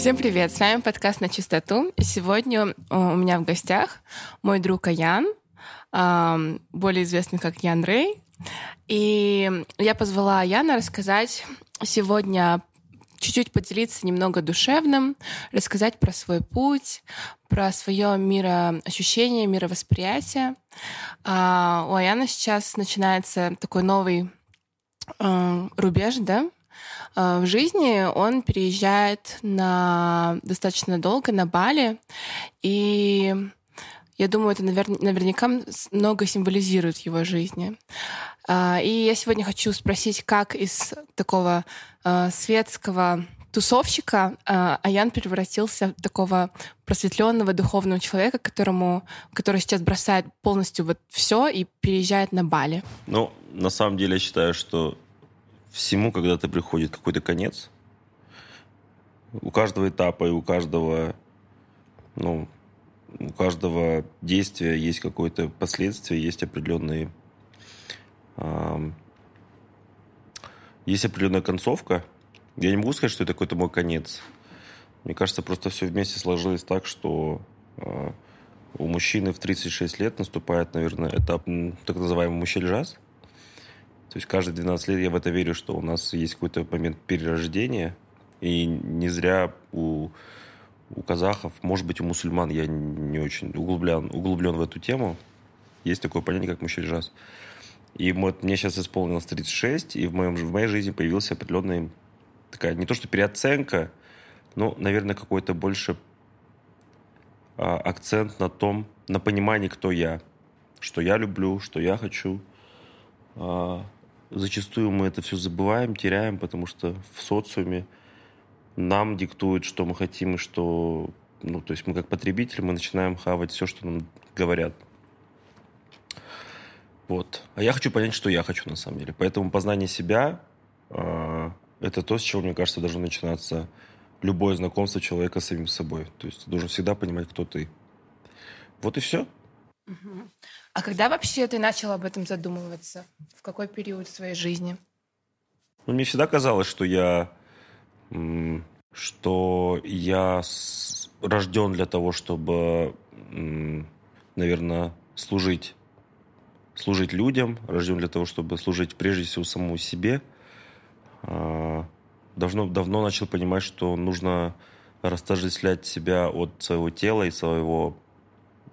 Всем привет, с вами подкаст «На чистоту». Сегодня у меня в гостях мой друг Аян, более известный как Ян Рэй. И я позвала Аяна рассказать сегодня чуть-чуть поделиться немного душевным, рассказать про свой путь, про свое мироощущение, мировосприятие. А, у Аяна сейчас начинается такой новый э, рубеж, да, в жизни он переезжает на достаточно долго на Бали, и я думаю, это навер... наверняка много символизирует его жизни. А, и я сегодня хочу спросить, как из такого а, светского тусовщика Аян превратился в такого просветленного духовного человека, которому, который сейчас бросает полностью вот все и переезжает на Бали. Ну, на самом деле я считаю, что всему когда-то приходит какой-то конец. У каждого этапа и у каждого, ну, у каждого действия есть какое-то последствие, есть определенные, э, есть определенная концовка. Я не могу сказать, что это какой-то мой конец. Мне кажется, просто все вместе сложилось так, что э, у мужчины в 36 лет наступает, наверное, этап так называемый мужчель-жаз – то есть каждые 12 лет я в это верю, что у нас есть какой-то момент перерождения. И не зря у, у казахов, может быть, у мусульман, я не очень углублен, углублен в эту тему, есть такое понятие, как мужчина-жаз. И вот мне сейчас исполнилось 36, и в, моем, в моей жизни появилась определенная такая, не то что переоценка, но, наверное, какой-то больше а, акцент на том, на понимании, кто я, что я люблю, что я хочу, а, зачастую мы это все забываем, теряем, потому что в социуме нам диктуют, что мы хотим и что... Ну, то есть мы как потребители, мы начинаем хавать все, что нам говорят. Вот. А я хочу понять, что я хочу на самом деле. Поэтому познание себя э, это то, с чего, мне кажется, должно начинаться любое знакомство человека с самим собой. То есть ты должен всегда понимать, кто ты. Вот и все. А когда вообще ты начал об этом задумываться? В какой период своей жизни? Ну, мне всегда казалось, что я, что я рожден для того, чтобы, наверное, служить, служить людям, рожден для того, чтобы служить прежде всего самому себе. А, давно, давно начал понимать, что нужно растождествлять себя от своего тела и своего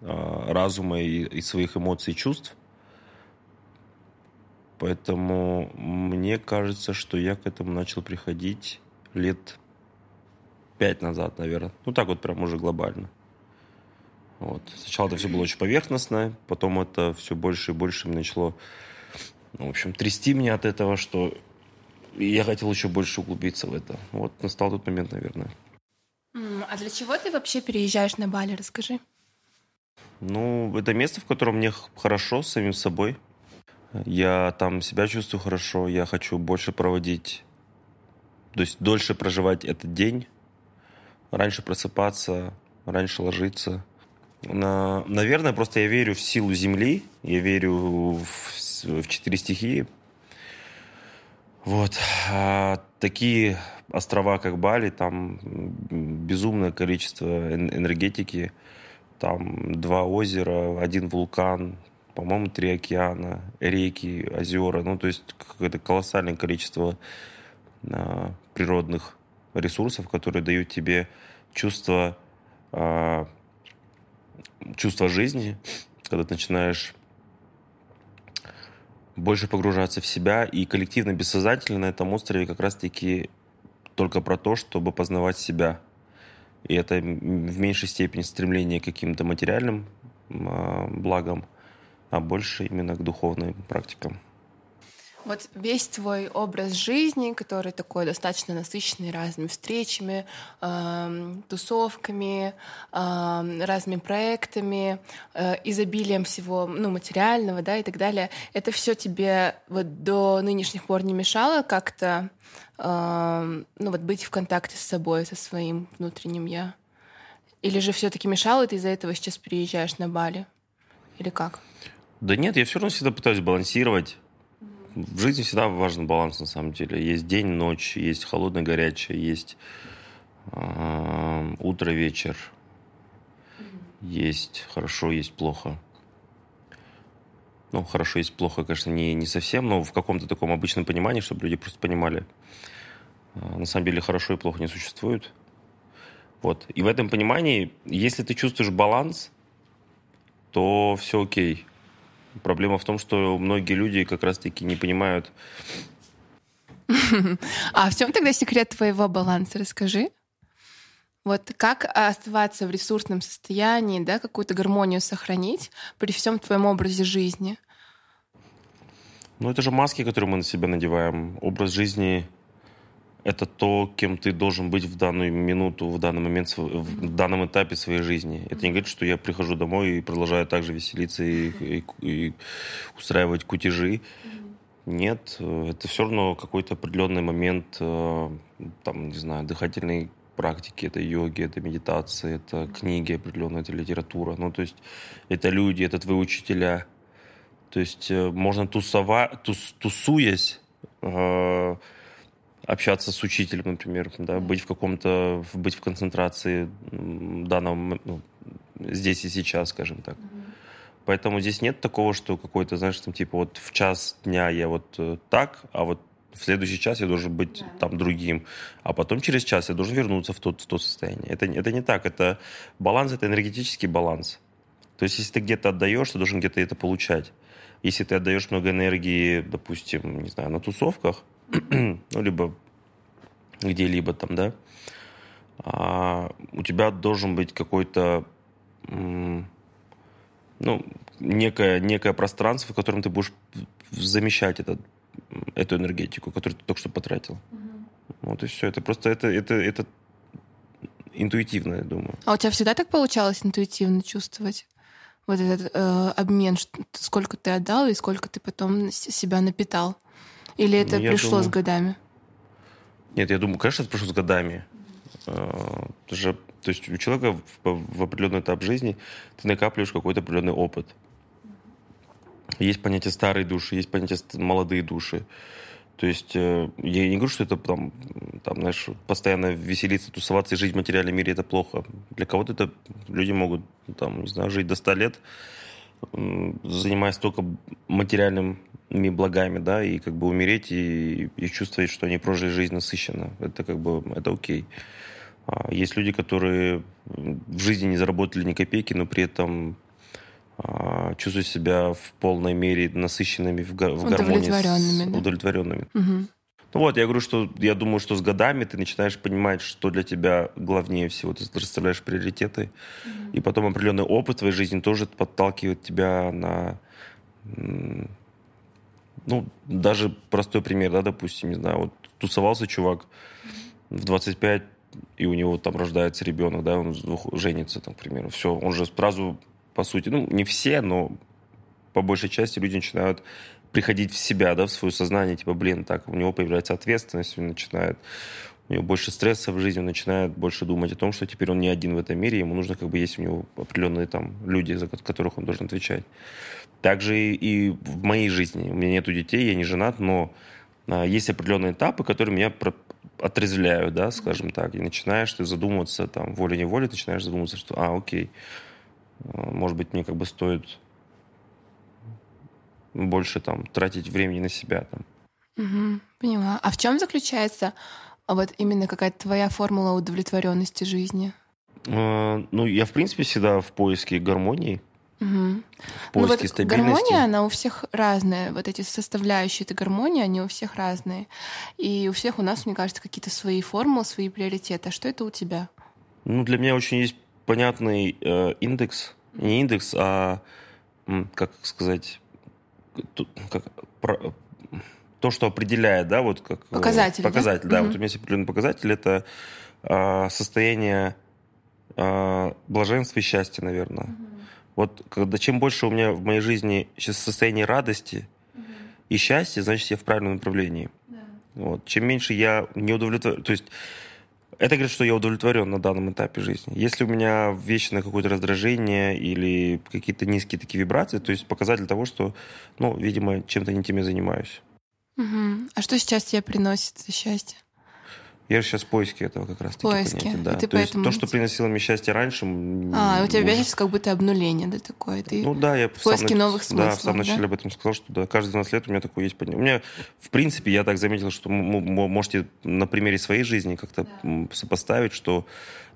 разума и, и своих эмоций и чувств. Поэтому мне кажется, что я к этому начал приходить лет пять назад, наверное. Ну, так вот прям уже глобально. Вот. Сначала это все было очень поверхностно, потом это все больше и больше начало, ну, в общем, трясти меня от этого, что я хотел еще больше углубиться в это. Вот настал тот момент, наверное. А для чего ты вообще переезжаешь на Бали? Расскажи. Ну, это место, в котором мне хорошо с самим собой. Я там себя чувствую хорошо, я хочу больше проводить, то есть дольше проживать этот день, раньше просыпаться, раньше ложиться. На, наверное, просто я верю в силу Земли, я верю в, в четыре стихии. Вот. А такие острова, как Бали, там безумное количество энергетики – там два озера, один вулкан, по-моему, три океана, реки, озера. Ну, то есть какое-то колоссальное количество а, природных ресурсов, которые дают тебе чувство, а, чувство жизни, когда ты начинаешь больше погружаться в себя, и коллективно, бессознательно на этом острове как раз-таки только про то, чтобы познавать себя – и это в меньшей степени стремление к каким-то материальным а, благам, а больше именно к духовным практикам. Вот весь твой образ жизни, который такой достаточно насыщенный разными встречами, э, тусовками, э, разными проектами, э, изобилием всего ну, материального, да, и так далее, это все тебе вот до нынешних пор не мешало как-то э, ну, вот быть в контакте с собой, со своим внутренним я? Или же все-таки мешало, и ты из-за этого сейчас переезжаешь на Бали? Или как? Да нет, я все равно всегда пытаюсь балансировать в жизни всегда важен баланс, на самом деле. Есть день, ночь, есть холодное, горячее, есть э, утро, вечер. Есть хорошо, есть плохо. Ну, хорошо, есть плохо, конечно, не, не совсем, но в каком-то таком обычном понимании, чтобы люди просто понимали. Э, на самом деле хорошо и плохо не существует. Вот. И в этом понимании, если ты чувствуешь баланс, то все окей. Проблема в том, что многие люди как раз-таки не понимают. А в чем тогда секрет твоего баланса? Расскажи. Вот как оставаться в ресурсном состоянии, да, какую-то гармонию сохранить при всем твоем образе жизни? Ну, это же маски, которые мы на себя надеваем. Образ жизни — это то, кем ты должен быть в данную минуту, в данный момент, в данном этапе своей жизни. Это не говорит, что я прихожу домой и продолжаю также веселиться и, и, и устраивать кутежи. Нет, это все равно какой-то определенный момент, э, там, не знаю, дыхательной практики, это йоги, это медитации, это книги определенные, это литература. Ну, то есть это люди, это твои учителя. То есть э, можно тусова, тус, тусуясь, э, общаться с учителем, например, да, быть в каком-то, быть в концентрации данном, ну, здесь и сейчас, скажем так. Поэтому здесь нет такого, что какой-то, знаешь, там типа вот в час дня я вот э, так, а вот в следующий час я должен быть да. там другим, а потом через час я должен вернуться в, тот, в то состояние. Это, это не так, это баланс, это энергетический баланс. То есть если ты где-то отдаешь, ты должен где-то это получать. Если ты отдаешь много энергии, допустим, не знаю, на тусовках, ну, либо где-либо там, да, а у тебя должен быть какой-то, ну, некое, некое пространство, в котором ты будешь замещать этот эту энергетику, которую ты только что потратил. Угу. Вот и все. Это просто это, это, это интуитивно, я думаю. А у тебя всегда так получалось интуитивно чувствовать? Вот этот э, обмен, сколько ты отдал и сколько ты потом себя напитал? Или это я пришло думаю... с годами? Нет, я думаю, конечно, это пришло с годами. Mm-hmm. Э, то есть у человека в, в определенный этап жизни ты накапливаешь какой-то определенный опыт. Есть понятие старой души, есть понятие молодые души. То есть э, я не говорю, что это там, там, знаешь, постоянно веселиться, тусоваться и жить в материальном мире это плохо. Для кого-то это люди могут, там, не знаю, жить до 100 лет, занимаясь только материальными благами, да, и как бы умереть и, и чувствовать, что они прожили жизнь насыщенно. Это как бы, это окей. А есть люди, которые в жизни не заработали ни копейки, но при этом а, чувствовать себя в полной мере насыщенными в, в гармонии с да? удовлетворенными. Угу. Ну вот, я говорю, что я думаю, что с годами ты начинаешь понимать, что для тебя главнее всего. Ты расставляешь приоритеты. mm И потом определенный опыт в твоей жизни тоже подталкивает тебя на... Ну, даже простой пример, да, допустим, не знаю, вот тусовался чувак в 25, и у него там рождается ребенок, да, он женится, там, к примеру. Все, он же сразу по сути. Ну, не все, но по большей части люди начинают приходить в себя, да, в свое сознание, типа, блин, так, у него появляется ответственность, он начинает, у него больше стресса в жизни, он начинает больше думать о том, что теперь он не один в этом мире, ему нужно, как бы, есть у него определенные там люди, за которых он должен отвечать. Также и, и в моей жизни. У меня нету детей, я не женат, но а, есть определенные этапы, которые меня про- отрезвляют, да, скажем так, и начинаешь ты задумываться, там, волей-неволей, начинаешь задумываться, что, а, окей, Э, может быть, мне как бы стоит больше там тратить времени на себя там. Угу, поняла. А в чем заключается вот именно какая-то твоя формула удовлетворенности жизни? Э, ну, я, в принципе, всегда в поиске гармонии. Угу. В поиске ну, вот стабильности. Гармония, она у всех разная. Вот эти составляющие этой гармонии, они у всех разные. И у всех у нас, мне кажется, какие-то свои формулы, свои приоритеты. А что это у тебя? Ну, для меня очень есть понятный э, индекс, не индекс, а, как сказать, как, про, то, что определяет, да, вот как... Э, показатель, Показатель, да. да. Угу. Вот у меня есть определенный показатель, это э, состояние э, блаженства и счастья, наверное. Угу. Вот когда чем больше у меня в моей жизни сейчас состояние радости угу. и счастья, значит, я в правильном направлении. Да. Вот. Чем меньше я не удовлетворен... То есть это говорит, что я удовлетворен на данном этапе жизни. Если у меня вечное какое-то раздражение или какие-то низкие такие вибрации, то есть показатель того, что, ну, видимо, чем-то не тем я занимаюсь. Угу. А что сейчас тебе приносит счастье? Я же сейчас в поиске этого как раз. В поиске. Понятия, да. то поэтому... есть то, что приносило мне счастье раньше. А, у тебя может... сейчас как будто обнуление, да, такое? Ты ну да, я в поиске сам, новых смыслов. Да, в самом начале об этом сказал, что да, каждые 12 лет у меня такое есть. У меня, в принципе, я так заметил, что можете на примере своей жизни как-то да. сопоставить, что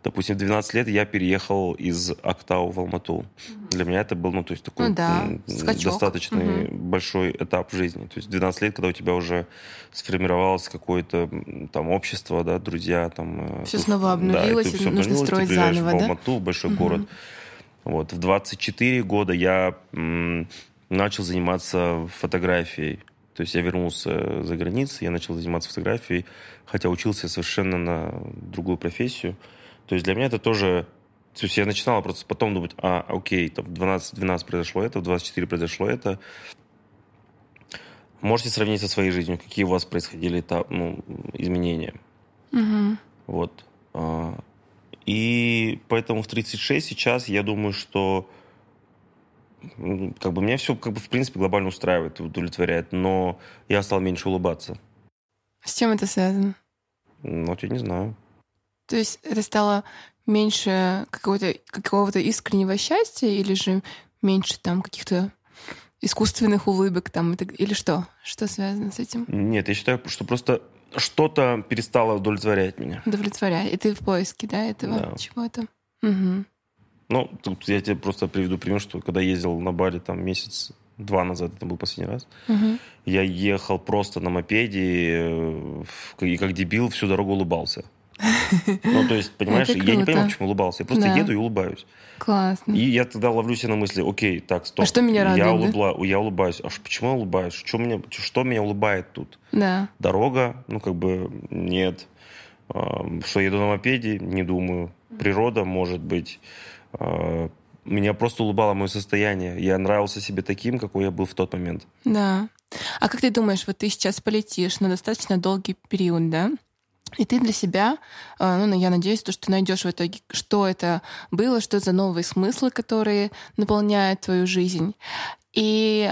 допустим, в 12 лет я переехал из Актау в Алмату. Угу. Для меня это был, ну, то есть такой ну, да. достаточно угу. большой этап в жизни. То есть 12 лет, когда у тебя уже сформировалось какое-то там общество, да, друзья, там... Э, все снова обнулилось, да, и все нужно обнулилось, строить ты заново, в Алмату, в большой угу. город. Вот. В 24 года я м, начал заниматься фотографией. То есть я вернулся за границу, я начал заниматься фотографией, хотя учился совершенно на другую профессию. То есть для меня это тоже... То есть я начинал просто потом думать, а, окей, там в 12, 12 произошло это, в 24 произошло это. Можете сравнить со своей жизнью, какие у вас происходили этап, ну, изменения. Угу. Вот. А, и поэтому в 36 сейчас я думаю, что как бы меня все как бы в принципе глобально устраивает, удовлетворяет, но я стал меньше улыбаться. С чем это связано? Ну, вот я не знаю. То есть это стало меньше какого-то какого-то искреннего счастья или же меньше там каких-то искусственных улыбок там или что? Что связано с этим? Нет, я считаю, что просто что-то перестало удовлетворять меня. Удовлетворять. И ты в поиске, да, этого да. чего-то? Угу. Ну, тут я тебе просто приведу пример, что когда ездил на Бали там месяц два назад, это был последний раз, угу. я ехал просто на мопеде э, и как дебил всю дорогу улыбался. Ну, то есть, понимаешь, я не понимаю, почему улыбался. Я просто да. еду и улыбаюсь. Классно. И я тогда ловлю себя на мысли, окей, так, стоп. А что меня радует, я, улыбла, да? я улыбаюсь. А почему я улыбаюсь? Что меня, что меня улыбает тут? Да. Дорога? Ну, как бы, нет. А, что еду на мопеде? Не думаю. Природа, может быть. А, меня просто улыбало мое состояние. Я нравился себе таким, какой я был в тот момент. Да. А как ты думаешь, вот ты сейчас полетишь на достаточно долгий период, да? И ты для себя, а, ну, я надеюсь, то, что найдешь в итоге, что это было, что за новые смыслы, которые наполняют твою жизнь. И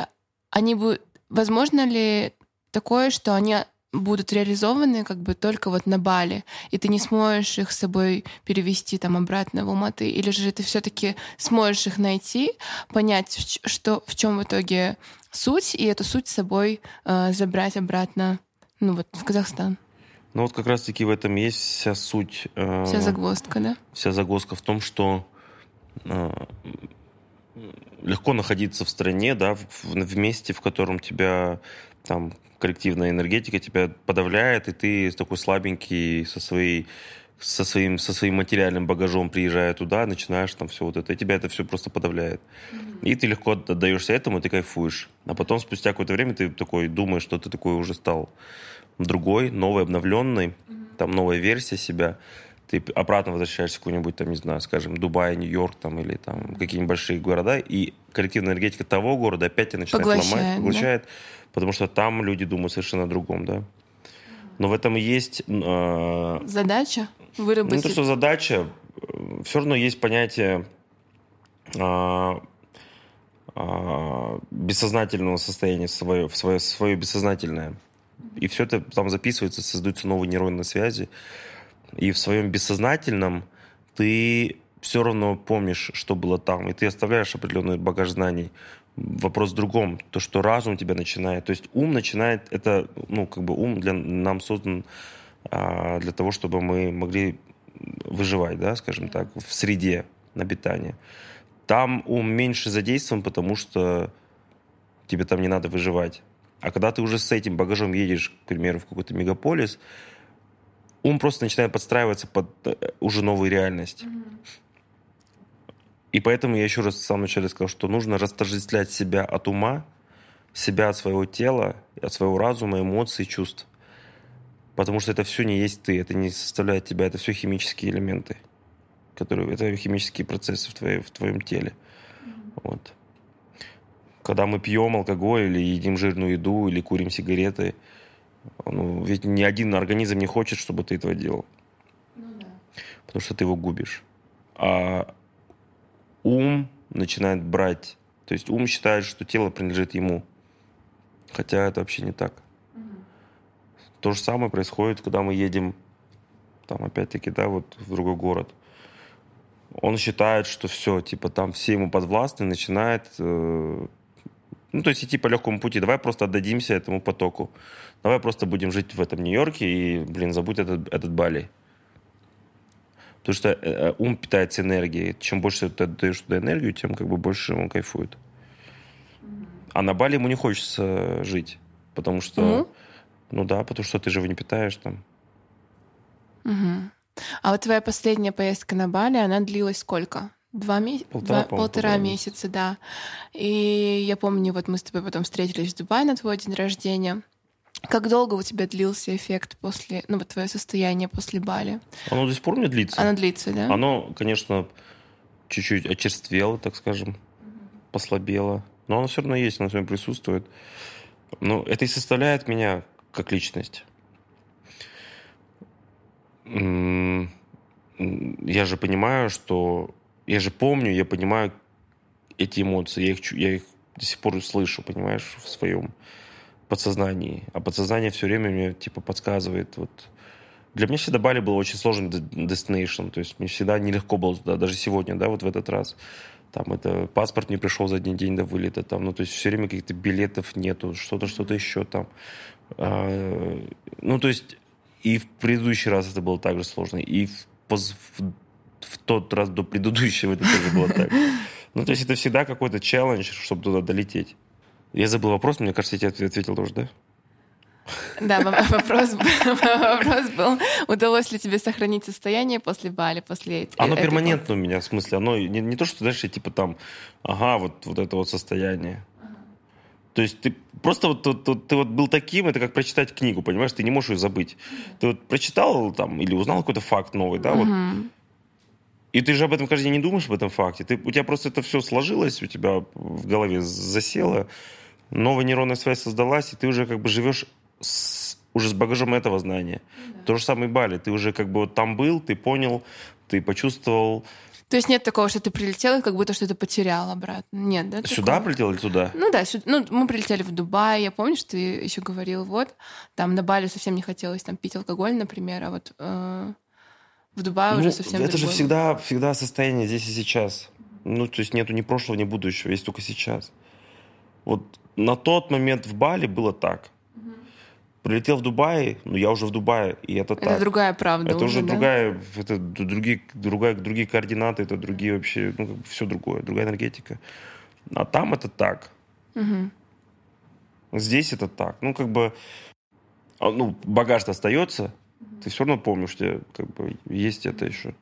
они будут... Возможно ли такое, что они будут реализованы как бы только вот на Бали, и ты не сможешь их с собой перевести там обратно в Алматы, или же ты все-таки сможешь их найти, понять, что в чем в итоге суть, и эту суть с собой э, забрать обратно, ну вот в Казахстан. Ну вот как раз-таки в этом есть вся суть. Э, вся загвоздка, да? Вся загвоздка в том, что э, легко находиться в стране, да, в, в месте, в котором тебя там коллективная энергетика тебя подавляет, и ты такой слабенький со своей со своим, со своим материальным багажом приезжая туда, начинаешь там все вот это, и тебя это все просто подавляет. Mm-hmm. И ты легко отдаешься этому, и ты кайфуешь. А потом, спустя какое-то время, ты такой думаешь, что ты такой уже стал другой, новый, обновленный, mm-hmm. там новая версия себя, ты обратно возвращаешься в какой-нибудь, там, не знаю, скажем, Дубай, Нью-Йорк, там, или там какие-нибудь большие города, и коллективная энергетика того города опять тебя начинает поглощает, ломать, поглощает, да? потому что там люди думают совершенно о другом, да. Но в этом есть... Э, задача выработать... Не то, что задача, э, все равно есть понятие э, э, бессознательного состояния, свое, свое, свое бессознательное. И все это там записывается, создаются новые нейронные связи. И в своем бессознательном ты все равно помнишь, что было там, и ты оставляешь определенный багаж знаний. Вопрос в другом, то, что разум тебя начинает, то есть ум начинает, это, ну, как бы ум для нам создан а, для того, чтобы мы могли выживать, да, скажем так, в среде обитания. Там ум меньше задействован, потому что тебе там не надо выживать. А когда ты уже с этим багажом едешь, к примеру, в какой-то мегаполис, ум просто начинает подстраиваться под э, уже новую реальность. И поэтому я еще раз в самом начале сказал, что нужно растождествлять себя от ума, себя от своего тела, от своего разума, эмоций, чувств. Потому что это все не есть ты, это не составляет тебя, это все химические элементы, которые, это химические процессы в, твоей, в твоем теле. Вот когда мы пьем алкоголь или едим жирную еду или курим сигареты, ну, ведь ни один организм не хочет, чтобы ты этого делал. Ну, да. Потому что ты его губишь. А ум начинает брать. То есть ум считает, что тело принадлежит ему. Хотя это вообще не так. Угу. То же самое происходит, когда мы едем там, опять-таки, да, вот в другой город. Он считает, что все, типа, там все ему подвластны, начинает, э, ну, то есть идти по легкому пути. Давай просто отдадимся этому потоку. Давай просто будем жить в этом Нью-Йорке и, блин, забудь этот, этот Бали. Потому что э, э, ум питается энергией. Чем больше ты отдаешь туда энергию, тем как бы больше он кайфует. А на Бали ему не хочется жить. Потому что... Уму? Ну да, потому что ты же его не питаешь там. Мгм. А вот твоя последняя поездка на Бали, она длилась сколько? Два месяца? Полтора, по-моему, полтора полтора месяца, да. И я помню, вот мы с тобой потом встретились в Дубае на твой день рождения. Как долго у тебя длился эффект после, ну вот твое состояние после Бали? Оно до сих пор не длится. Оно длится, да? Оно, конечно, чуть-чуть очерствело, так скажем, послабело. Но оно все равно есть, оно все равно присутствует. Но это и составляет меня как личность. Я же понимаю, что... Я же помню, я понимаю эти эмоции. Я их, я их до сих пор слышу, понимаешь, в своем подсознании. А подсознание все время мне, типа, подсказывает. Вот. Для меня всегда Бали был очень сложным destination. То есть мне всегда нелегко было туда, даже сегодня, да, вот в этот раз. Там это паспорт не пришел за один день до вылета. Там, ну, то есть все время каких-то билетов нету, что-то, что-то еще там. А, ну, то есть и в предыдущий раз это было так же сложно, и в, в- в тот раз до предыдущего это тоже было так. Ну, то есть это всегда какой-то челлендж, чтобы туда долететь. Я забыл вопрос, мне кажется, я тебе ответил тоже, да? Да, во- вопрос, был- вопрос был, удалось ли тебе сохранить состояние после Бали, после эт- Оно перманентно у меня, в смысле, оно не, не то, что, знаешь, я типа там, ага, вот, вот это вот состояние. То есть ты просто вот, вот- вот ты вот был таким, это как прочитать книгу, понимаешь, ты не можешь ее забыть. Ты вот прочитал там или узнал какой-то факт новый, да, вот. И ты же об этом каждый день не думаешь, об этом факте. Ты, у тебя просто это все сложилось, у тебя в голове засело, новая нейронная связь создалась, и ты уже как бы живешь с- уже с багажом этого знания. То же самое и Бали. Ты уже как бы вот там был, ты понял, ты почувствовал. То есть нет такого, что ты прилетел и как будто что-то потерял обратно? Нет, да? Сюда такого? прилетел или туда? Ну да, сю- ну, мы прилетели в Дубай, я помню, что ты еще говорил, вот, там на Бали совсем не хотелось там пить алкоголь, например, а вот э, в Дубае Ну, уже совсем это же другое. всегда, всегда состояние здесь и сейчас. Ну, то есть нету ни прошлого, ни будущего, есть только сейчас. Вот на тот момент в Бали было так. Прилетел в Дубай, ну я уже в Дубае, и это, Это так. другая правда Это уже да? другая, это другие, другая, другие координаты, это другие вообще, ну, все другое, другая энергетика. А там это так. Мгм. Здесь это так. Ну, как бы, а, ну, багаж-то остается, ты все равно помнишь, что как бы есть это еще.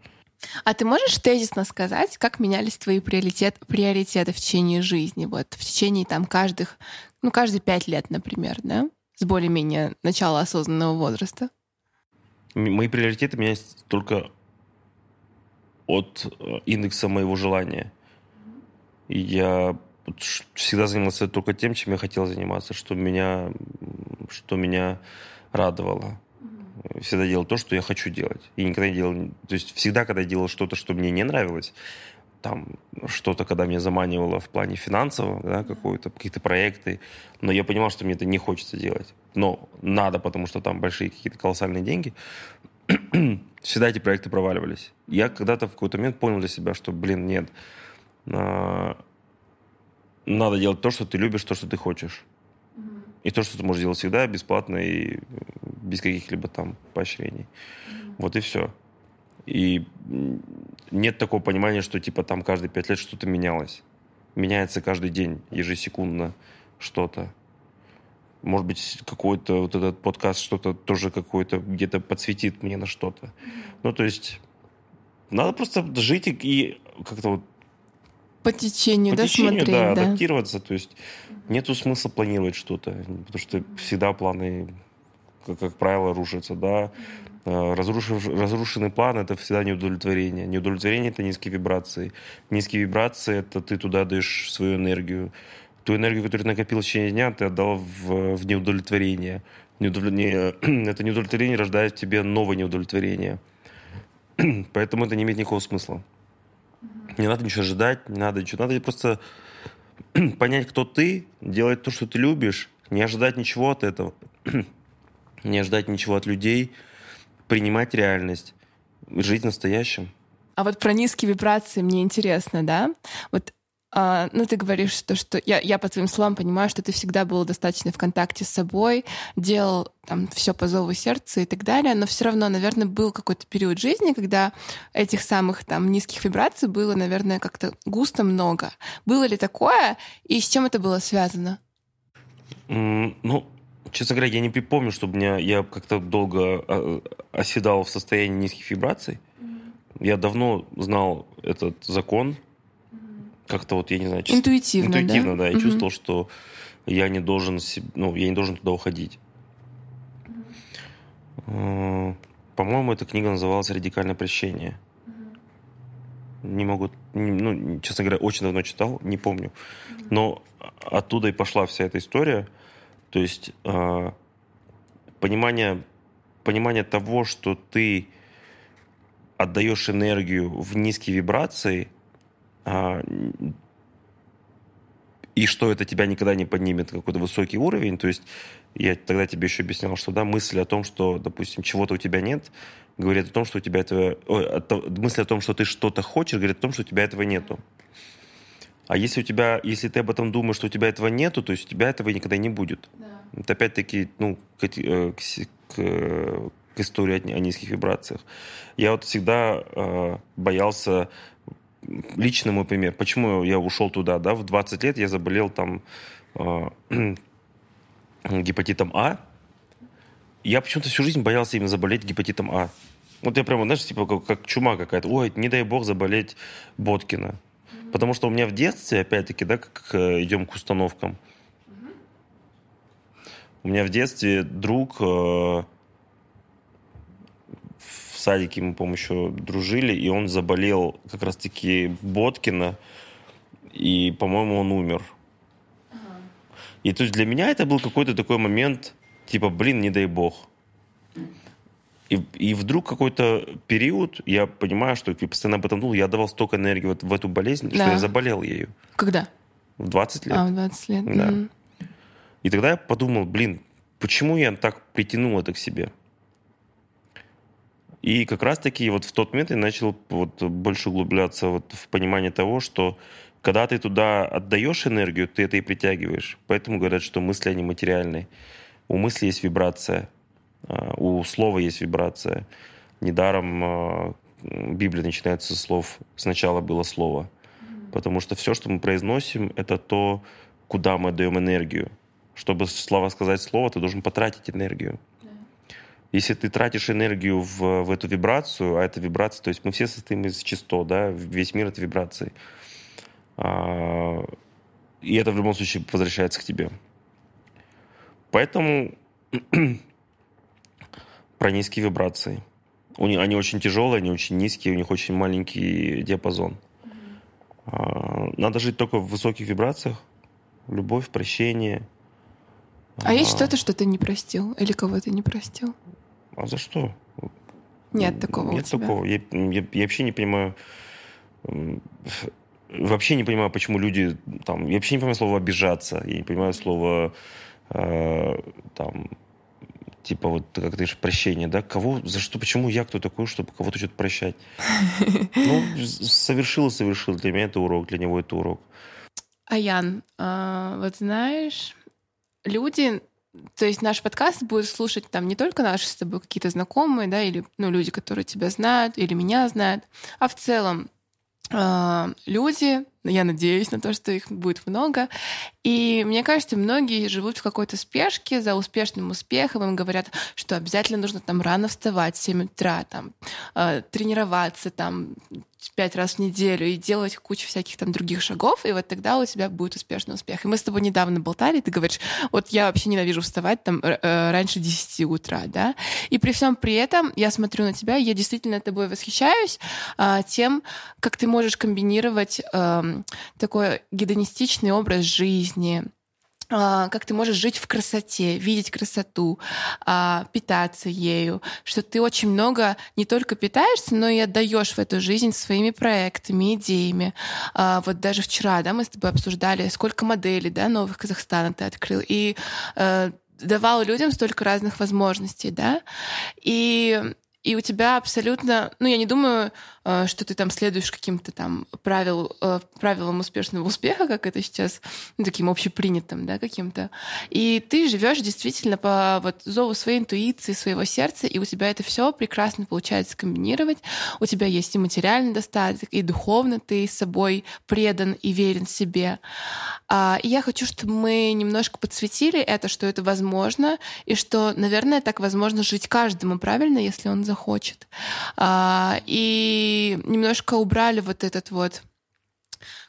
А ты можешь тезисно сказать, как менялись твои приоритет, приоритеты в течение жизни, вот в течение там каждых, ну, каждые пять лет, например, да? С более-менее начала осознанного возраста. Мои приоритеты меняются только от э, индекса моего желания. И я всегда занимался только тем, чем я хотел заниматься, что меня, что меня радовало. Всегда делал то, что я хочу делать. И никогда не делал... То есть всегда, когда я делал что-то, что мне не нравилось, там что-то, когда меня заманивало в плане финансового, да, какое-то, какие-то проекты, но я понимал, что мне это не хочется делать. Но надо, потому что там большие какие-то колоссальные деньги. Всегда эти проекты проваливались. Я когда-то в какой-то момент понял для себя, что, блин, нет, а, надо делать то, что ты любишь, то, что ты хочешь. И то, что ты можешь делать всегда, бесплатно и без каких-либо там поощрений. Вот и все. И нет такого понимания, что типа там каждые пять лет что-то менялось. Меняется каждый день, ежесекундно что-то. Может быть, какой-то вот этот подкаст что-то тоже какой-то где-то подсветит мне на что-то. Ну, то есть надо просто жить и, и как-то вот По течению, по да, течению, смотреть, да, да. адаптироваться. То есть нету смысла планировать что-то, потому что всегда планы, как, как правило, рушатся, да. Э, Разрушив, разрушенный план – это всегда неудовлетворение. Неудовлетворение – это низкие вибрации. Низкие вибрации – это ты туда даешь свою энергию. Ту энергию, которую ты накопил в течение дня, ты отдал в, в неудовлетворение. Неудовлетворение. Это неудовлетворение рождает в тебе новое неудовлетворение. Поэтому это не имеет никакого смысла. Не надо ничего ожидать, не надо ничего. Надо просто понять, кто ты, делать то, что ты любишь, не ожидать ничего от этого, не ожидать ничего от людей, принимать реальность, жить настоящим. А вот про низкие вибрации мне интересно, да? Вот а, ну, ты говоришь, что, что я, я по твоим словам понимаю, что ты всегда был достаточно в контакте с собой, делал там все по зову сердца и так далее, но все равно, наверное, был какой-то период жизни, когда этих самых там низких вибраций было, наверное, как-то густо много. Было ли такое, и с чем это было связано? Mm, ну, честно говоря, я не припомню, чтобы меня, я как-то долго а, оседал в состоянии низких вибраций. Mm. Я давно знал этот закон, как-то вот, я не знаю... Чувств... Интуитивно, Интуитивно, да? да. Я угу. чувствовал, что я не должен, ну, я не должен туда уходить. Угу. По-моему, эта книга называлась «Радикальное прощение». Угу. Не могу... Ну, честно говоря, очень давно читал, не помню. Угу. Но оттуда и пошла вся эта история. То есть э, понимание, понимание того, что ты отдаешь энергию в низкие вибрации – и что это тебя никогда не поднимет какой-то высокий уровень. То есть я тогда тебе еще объяснял, что да, мысль о том, что, допустим, чего-то у тебя нет, говорит о том, что у тебя этого... Ой, мысль о том, что ты что-то хочешь, говорит о том, что у тебя этого нету. А если у тебя, если ты об этом думаешь, что у тебя этого нету, то есть у тебя этого никогда не будет. Да. Это опять-таки, ну, к, э, к, к, к истории о низких вибрациях. Я вот всегда э, боялся личный мой пример. Почему я ушел туда, да, в 20 лет я заболел там э, гепатитом А. Я почему-то всю жизнь боялся именно заболеть гепатитом А. Вот я прямо, знаешь, типа как, как чума какая-то. Ой, не дай бог заболеть Боткина. Mm-hmm. Потому что у меня в детстве, опять-таки, да, как э, идем к установкам, mm-hmm. у меня в детстве друг э, садике мы, по-моему, еще дружили, и он заболел как раз-таки Боткина, и, по-моему, он умер. Ага. И то есть для меня это был какой-то такой момент, типа, блин, не дай бог. И, и вдруг какой-то период, я понимаю, что я постоянно об этом думал, я давал столько энергии вот в эту болезнь, да. что я заболел ею. Когда? В 20 лет. А, в 20 лет. Да. Mm. И тогда я подумал, блин, почему я так притянул это к себе? И как раз-таки вот в тот момент я начал вот больше углубляться вот в понимание того, что когда ты туда отдаешь энергию, ты это и притягиваешь. Поэтому говорят, что мысли, они материальные. У мысли есть вибрация, а, у слова есть вибрация. Недаром а, Библия начинается со слов «сначала было слово». Потому что все, что мы произносим, это то, куда мы отдаем энергию. Чтобы слова сказать слово, ты должен потратить энергию. Если ты тратишь энергию в, в эту вибрацию, а это вибрация, то есть мы все состоим из частот, да, весь мир — это вибрации. А, и это в любом случае возвращается к тебе. Поэтому про низкие вибрации. Они очень тяжелые, они очень низкие, у них очень маленький диапазон. А, надо жить только в высоких вибрациях. Любовь, прощение. А, а есть что-то, что ты не простил? Или кого ты не простил? А за что? Нет такого Нет такого. Я, я, я вообще не понимаю... Вообще не понимаю, почему люди там... Я вообще не понимаю слово «обижаться». Я не понимаю слово э, там... Типа вот, как ты говоришь, прощение, да? Кого, за что, почему я кто такой, чтобы кого-то что-то прощать? Ну, совершил совершил. Для меня это урок, для него это урок. Аян, а, вот знаешь, люди то есть наш подкаст будет слушать там не только наши с тобой какие-то знакомые, да, или ну, люди, которые тебя знают, или меня знают, а в целом э, люди, я надеюсь на то, что их будет много. И мне кажется, многие живут в какой-то спешке за успешным успехом. Им говорят, что обязательно нужно там рано вставать в 7 утра, там, э, тренироваться там пять раз в неделю и делать кучу всяких там других шагов, и вот тогда у тебя будет успешный успех. И мы с тобой недавно болтали, и ты говоришь, вот я вообще ненавижу вставать там э, раньше 10 утра, да, и при всем при этом я смотрю на тебя, и я действительно тобой восхищаюсь э, тем, как ты можешь комбинировать э, такой гедонистичный образ жизни, как ты можешь жить в красоте, видеть красоту, а, питаться ею, что ты очень много не только питаешься, но и отдаешь в эту жизнь своими проектами, идеями. А, вот даже вчера, да, мы с тобой обсуждали, сколько моделей, да, новых Казахстана ты открыл, и э, давал людям столько разных возможностей, да, и и у тебя абсолютно, ну, я не думаю, что ты там следуешь каким-то там правил, э, правилам успешного успеха, как это сейчас, ну, таким общепринятым, да, каким-то. И ты живешь действительно по вот зову своей интуиции, своего сердца, и у тебя это все прекрасно получается комбинировать. У тебя есть и материальный достаток, и духовно ты с собой предан и верен себе. А, и я хочу, чтобы мы немножко подсветили это, что это возможно, и что, наверное, так возможно жить каждому, правильно, если он захочет хочет. И немножко убрали вот этот вот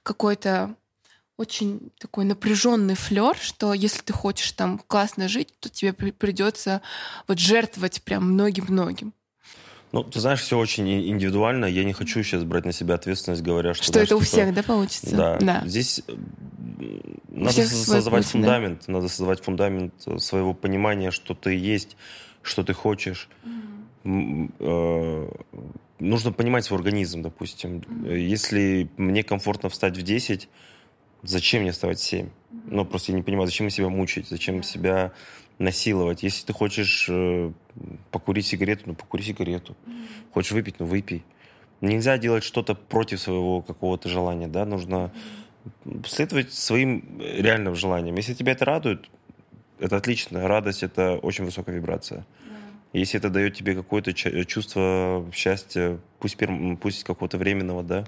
какой-то очень такой напряженный флер, что если ты хочешь там классно жить, то тебе придется вот жертвовать прям многим-многим. Ну, ты знаешь, все очень индивидуально. Я не хочу сейчас брать на себя ответственность, говоря, что... Что знаешь, это у типа, всех, да, получится? Да. да. Здесь надо создавать путь, фундамент. Да? Надо создавать фундамент своего понимания, что ты есть, что ты хочешь. Mm Э, нужно понимать свой организм, допустим. Если мне комфортно встать в 10, зачем мне вставать в 7? Ну, просто я не понимаю, зачем себя мучить, зачем себя насиловать. Если ты хочешь э, покурить сигарету, ну, покури сигарету. Хочешь выпить, ну, выпей. Нельзя делать что-то против своего какого-то желания, да, нужно следовать своим реальным желаниям. Если тебя это радует, это отлично. Радость — это очень высокая вибрация. Если это дает тебе какое-то чувство счастья, пусть, пусть какого-то временного, да,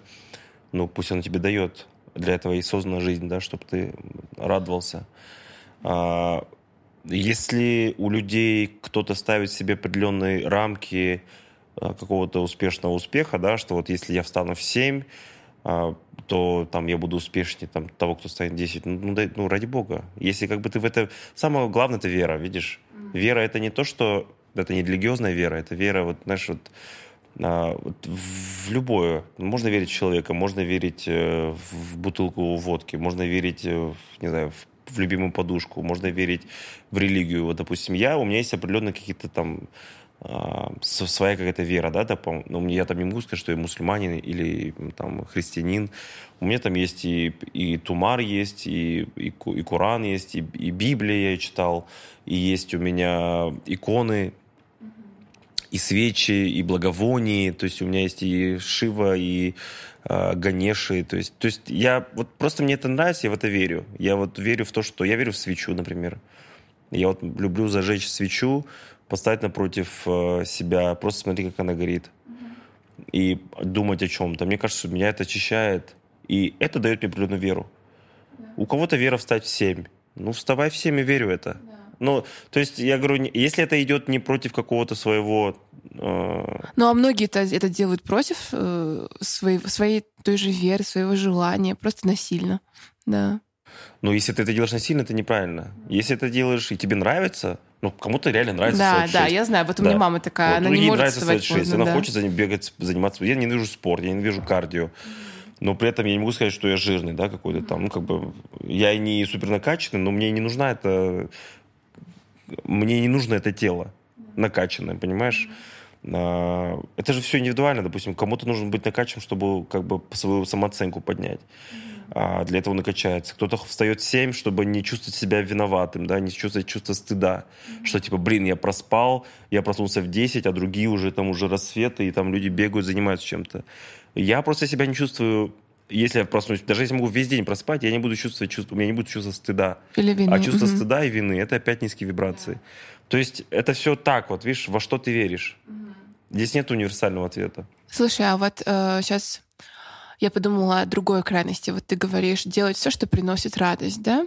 ну пусть оно тебе дает. Для этого и создана жизнь, да, чтобы ты радовался. А, если у людей кто-то ставит себе определенные рамки а, какого-то успешного успеха, да, что вот если я встану в 7, а, то там я буду успешнее там, того, кто станет 10. Ну, ну, ну, ради бога. Если как бы ты в это... Самое главное — это вера, видишь? Вера — это не то, что это не религиозная вера, это вера, вот, знаешь, вот, а, вот в любое. Можно верить в человека, можно верить э, в бутылку водки, можно верить, э, в, не знаю, в, в любимую подушку, можно верить в религию. Вот, допустим, я, у меня есть определенные какие-то там а, своя какая-то вера, да, допом, ну, я там не могу сказать, что я мусульманин или там христианин. У меня там есть и, и Тумар есть, и, и, и Коран есть, и, и Библия я читал, и есть у меня иконы, и свечи, и благовонии, то есть у меня есть и Шива, и э, Ганеши, то есть, то есть я вот просто мне это нравится, я в это верю. Я вот верю в то, что я верю в свечу, например. Я вот люблю зажечь свечу, поставить напротив э, себя, просто смотреть, как она горит. И думать о чем-то. Мне кажется, меня это очищает. И это дает мне определенную веру. У кого-то вера встать в семь. Ну, вставай в семь и верю это. Да. Ну, то есть, я говорю, если это идет не против какого-то своего... Э... Ну, а многие-то это делают против э, своей, своей той же веры, своего желания, просто насильно, да. Но если ты это делаешь насильно, это неправильно. Если это делаешь и тебе нравится, ну, кому-то реально нравится Да, да, я знаю. Вот у меня мама такая, вот, она не может нравится вставать поздно, Она да. хочет бегать, заниматься. Я ненавижу спорт, я ненавижу кардио. Но при этом я не могу сказать, что я жирный, да, какой-то там. Ну, как бы, я не супер накачанный, но мне не нужна эта мне не нужно это тело накачанное, понимаешь? А, это же все индивидуально, допустим, кому-то нужно быть накачанным, чтобы как бы свою самооценку поднять. А для этого накачается. Кто-то встает в 7, чтобы не чувствовать себя виноватым, да, не чувствовать чувство стыда, mm-hmm. что типа, блин, я проспал, я проснулся в 10, а другие уже там уже рассветы, и там люди бегают, занимаются чем-то. Я просто себя не чувствую если я проснусь, даже если могу весь день проспать, я не буду чувствовать чувство, у меня не будет чувства стыда. Или вины. А чувство угу. стыда и вины это опять низкие вибрации. То есть это все так, вот видишь, во что ты веришь. Угу. Здесь нет универсального ответа. Слушай, а вот э, сейчас я подумала о другой крайности. Вот ты говоришь делать все, что приносит радость, да?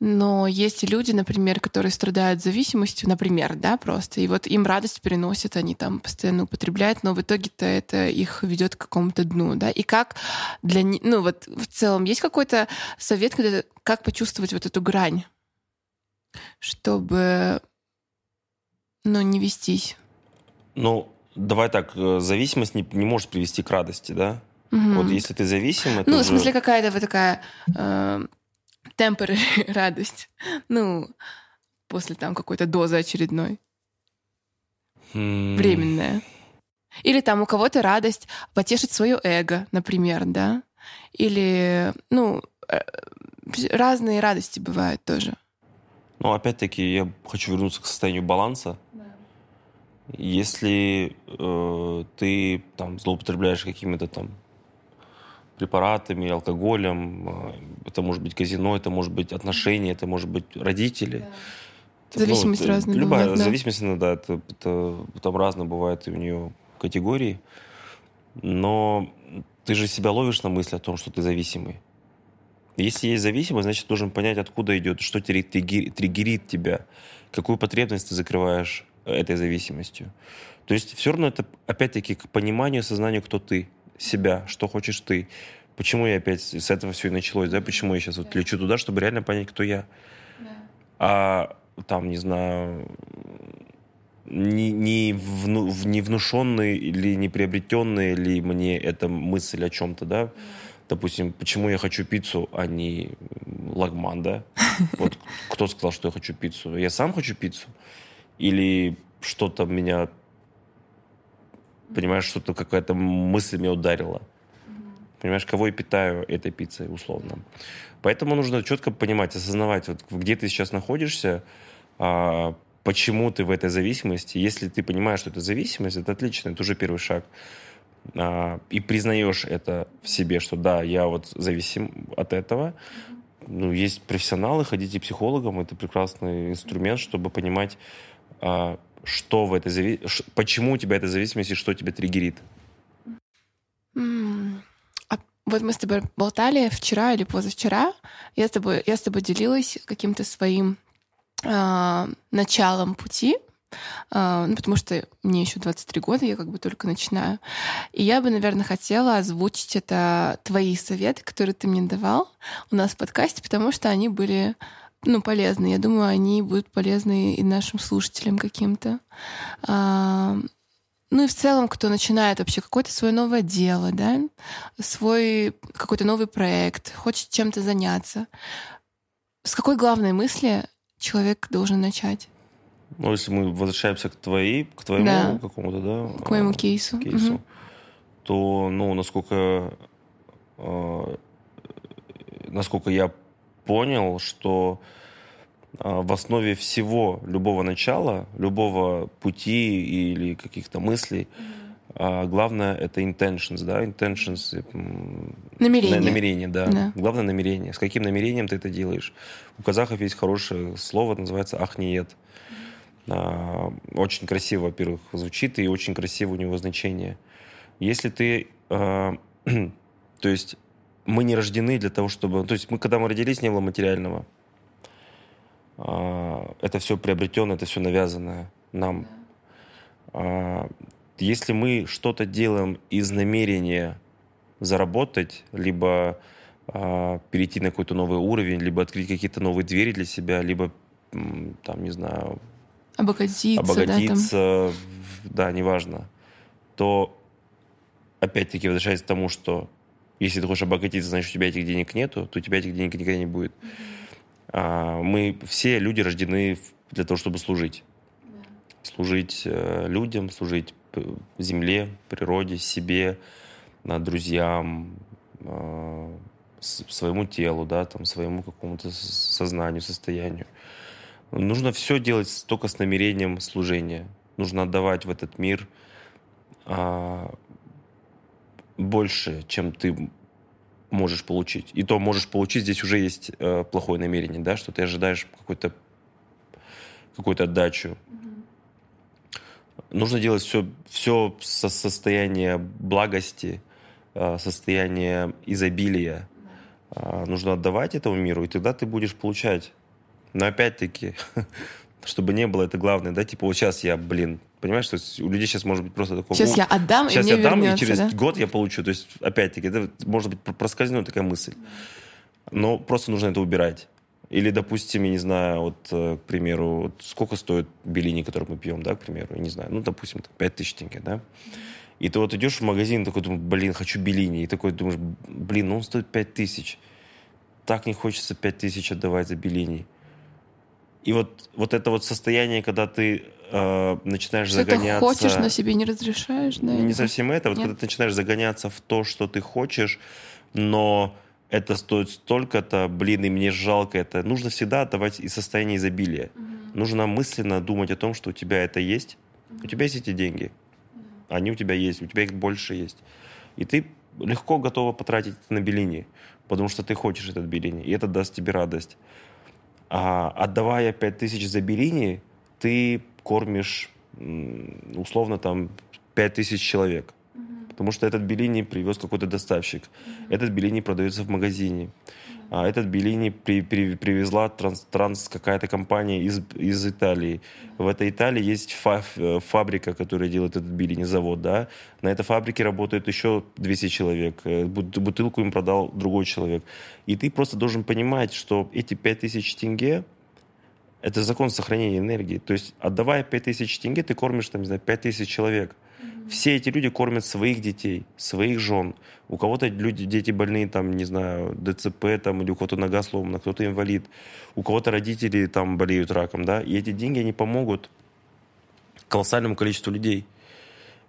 Но есть люди, например, которые страдают зависимостью, например, да, просто, и вот им радость переносят, они там постоянно употребляют, но в итоге-то это их ведет к какому-то дну, да. И как для, ну вот в целом есть какой-то совет, как почувствовать вот эту грань, чтобы, ну, не вестись? Ну, давай так, э, зависимость не, не может привести к радости, да? Угу. Вот если ты зависим, это Ну, уже... в смысле, какая-то вот такая... Э, темпорary радость. Ну, после там какой-то дозы очередной. Hmm. Временная. Или там у кого-то радость потешить свое эго, например, да? Или, ну, э, разные радости бывают тоже. Ну, опять-таки, я хочу вернуться к состоянию баланса. Да. Если э, ты там злоупотребляешь какими-то там препаратами, алкоголем, э, это может быть казино, это может быть отношения, это может быть родители. Да. Это, зависимость ну, разная. Любая бывает, да. зависимость, да, это, это там разные бывают у нее категории. Но ты же себя ловишь на мысли о том, что ты зависимый. Если есть зависимость, значит, должен понять, откуда идет, что триггерит тебя, какую потребность ты закрываешь этой зависимостью. То есть все равно это, опять-таки, к пониманию, осознанию, кто ты, себя, что хочешь ты. Почему я опять с этого все и началось, да? Почему я сейчас вот лечу туда, чтобы реально понять, кто я. Да. А там, не знаю, не, не, вну, не внушенный или не приобретенный ли мне эта мысль о чем-то, да? Допустим, почему я хочу пиццу, а не лагман, да? Вот кто сказал, что я хочу пиццу? Я сам хочу пиццу? Или что-то меня, понимаешь, что-то какая-то мысль меня ударила? Понимаешь, кого я питаю этой пиццей, условно. Поэтому нужно четко понимать, осознавать, вот где ты сейчас находишься, а, почему ты в этой зависимости. Если ты понимаешь, что это зависимость, это отлично, это уже первый шаг. А, и признаешь это в себе, что да, я вот зависим от этого. Ну, есть профессионалы, ходите психологом, это прекрасный инструмент, чтобы понимать, а, что в этой зави... почему у тебя эта зависимость и что тебя триггерит. А вот мы с тобой болтали вчера или позавчера. Я с тобой, я с тобой делилась каким-то своим э, началом пути, э, ну, потому что мне еще 23 года, я как бы только начинаю. И я бы, наверное, хотела озвучить это твои советы, которые ты мне давал у нас в подкасте, потому что они были ну, полезны. Я думаю, они будут полезны и нашим слушателям каким-то. А, ну и в целом, кто начинает вообще какое-то свое новое дело, да, свой какой-то новый проект, хочет чем-то заняться. С какой главной мысли человек должен начать? Ну, если мы возвращаемся к твоей, к твоему да. какому-то, да? К моему а, кейсу. кейсу угу. То, ну, насколько, э, насколько я понял, что э, в основе всего любого начала, любого пути или каких-то мыслей, а главное это intentions, да, intentions. Намерение. Намерение, да. да. Главное намерение. С каким намерением ты это делаешь? У казахов есть хорошее слово, называется ахниет. А, очень красиво, во-первых, звучит, и очень красиво у него значение. Если ты... А, то есть мы не рождены для того, чтобы... То есть мы, когда мы родились, не было материального. А, это все приобретенное, это все навязанное нам. А, если мы что-то делаем из намерения заработать, либо э, перейти на какой-то новый уровень, либо открыть какие-то новые двери для себя, либо там, не знаю, обогатиться, обогатиться да, да, неважно, то опять-таки возвращаясь к тому, что если ты хочешь обогатиться, значит, у тебя этих денег нету, то у тебя этих денег никогда не будет. Mm-hmm. Мы все люди рождены для того, чтобы служить. Yeah. Служить э, людям, служить земле, природе, себе, друзьям, а, своему телу, да, там, своему какому-то сознанию, состоянию. Нужно все делать только с намерением служения. Нужно отдавать в этот мир а, больше, чем ты можешь получить. И то можешь получить, здесь уже есть а, плохое намерение, да, что ты ожидаешь какой-то какую-то отдачу нужно делать все, все со состояния благости, э, состояния изобилия. Э, нужно отдавать этому миру, и тогда ты будешь получать. Но опять-таки, чтобы не было, это главное, да, типа вот сейчас я, блин, понимаешь, что у людей сейчас может быть просто такое... Сейчас я отдам, сейчас и я дам, вернется, и через да? год я получу. То есть, опять-таки, это может быть проскользнуть такая мысль. Но просто нужно это убирать. Или, допустим, я не знаю, вот, э, к примеру, вот сколько стоит белини, который мы пьем, да, к примеру, я не знаю, ну, допустим, 5 тысяч тенге, да. И ты вот идешь в магазин, такой думаешь, блин, хочу белини. И такой думаешь, блин, ну он стоит 5 тысяч. Так не хочется 5 тысяч отдавать за белини. И вот, вот это вот состояние, когда ты э, начинаешь что загоняться... Ты хочешь, но себе не разрешаешь, да? Не совсем это. Вот Нет? когда ты начинаешь загоняться в то, что ты хочешь, но это стоит столько-то, блин, и мне жалко это. Нужно всегда отдавать из состояния изобилия. Угу. Нужно мысленно думать о том, что у тебя это есть, У тебя есть эти деньги. Они у тебя есть, у тебя их больше есть. И ты легко готова потратить на Беллини, потому что ты хочешь этот Беллини, и это даст тебе радость. А отдавая 5000 за Беллини, ты кормишь условно там 5000 человек. Потому что этот Беллини привез какой-то доставщик. Этот Беллини продается в магазине. А этот Беллини при, при, привезла транс, транс какая-то компания из, из Италии. В этой Италии есть фа, э, фабрика, которая делает этот Беллини, завод, да. На этой фабрике работает еще 200 человек. Э, бутылку им продал другой человек. И ты просто должен понимать, что эти 5000 тенге это закон сохранения энергии. То есть, отдавая 5000 тенге, ты кормишь, там, не знаю, 5000 человек. Все эти люди кормят своих детей, своих жен. У кого-то люди, дети больные, там, не знаю, ДЦП, там, или у кого-то нога сломана, кто-то инвалид. У кого-то родители там болеют раком, да. И эти деньги, они помогут колоссальному количеству людей.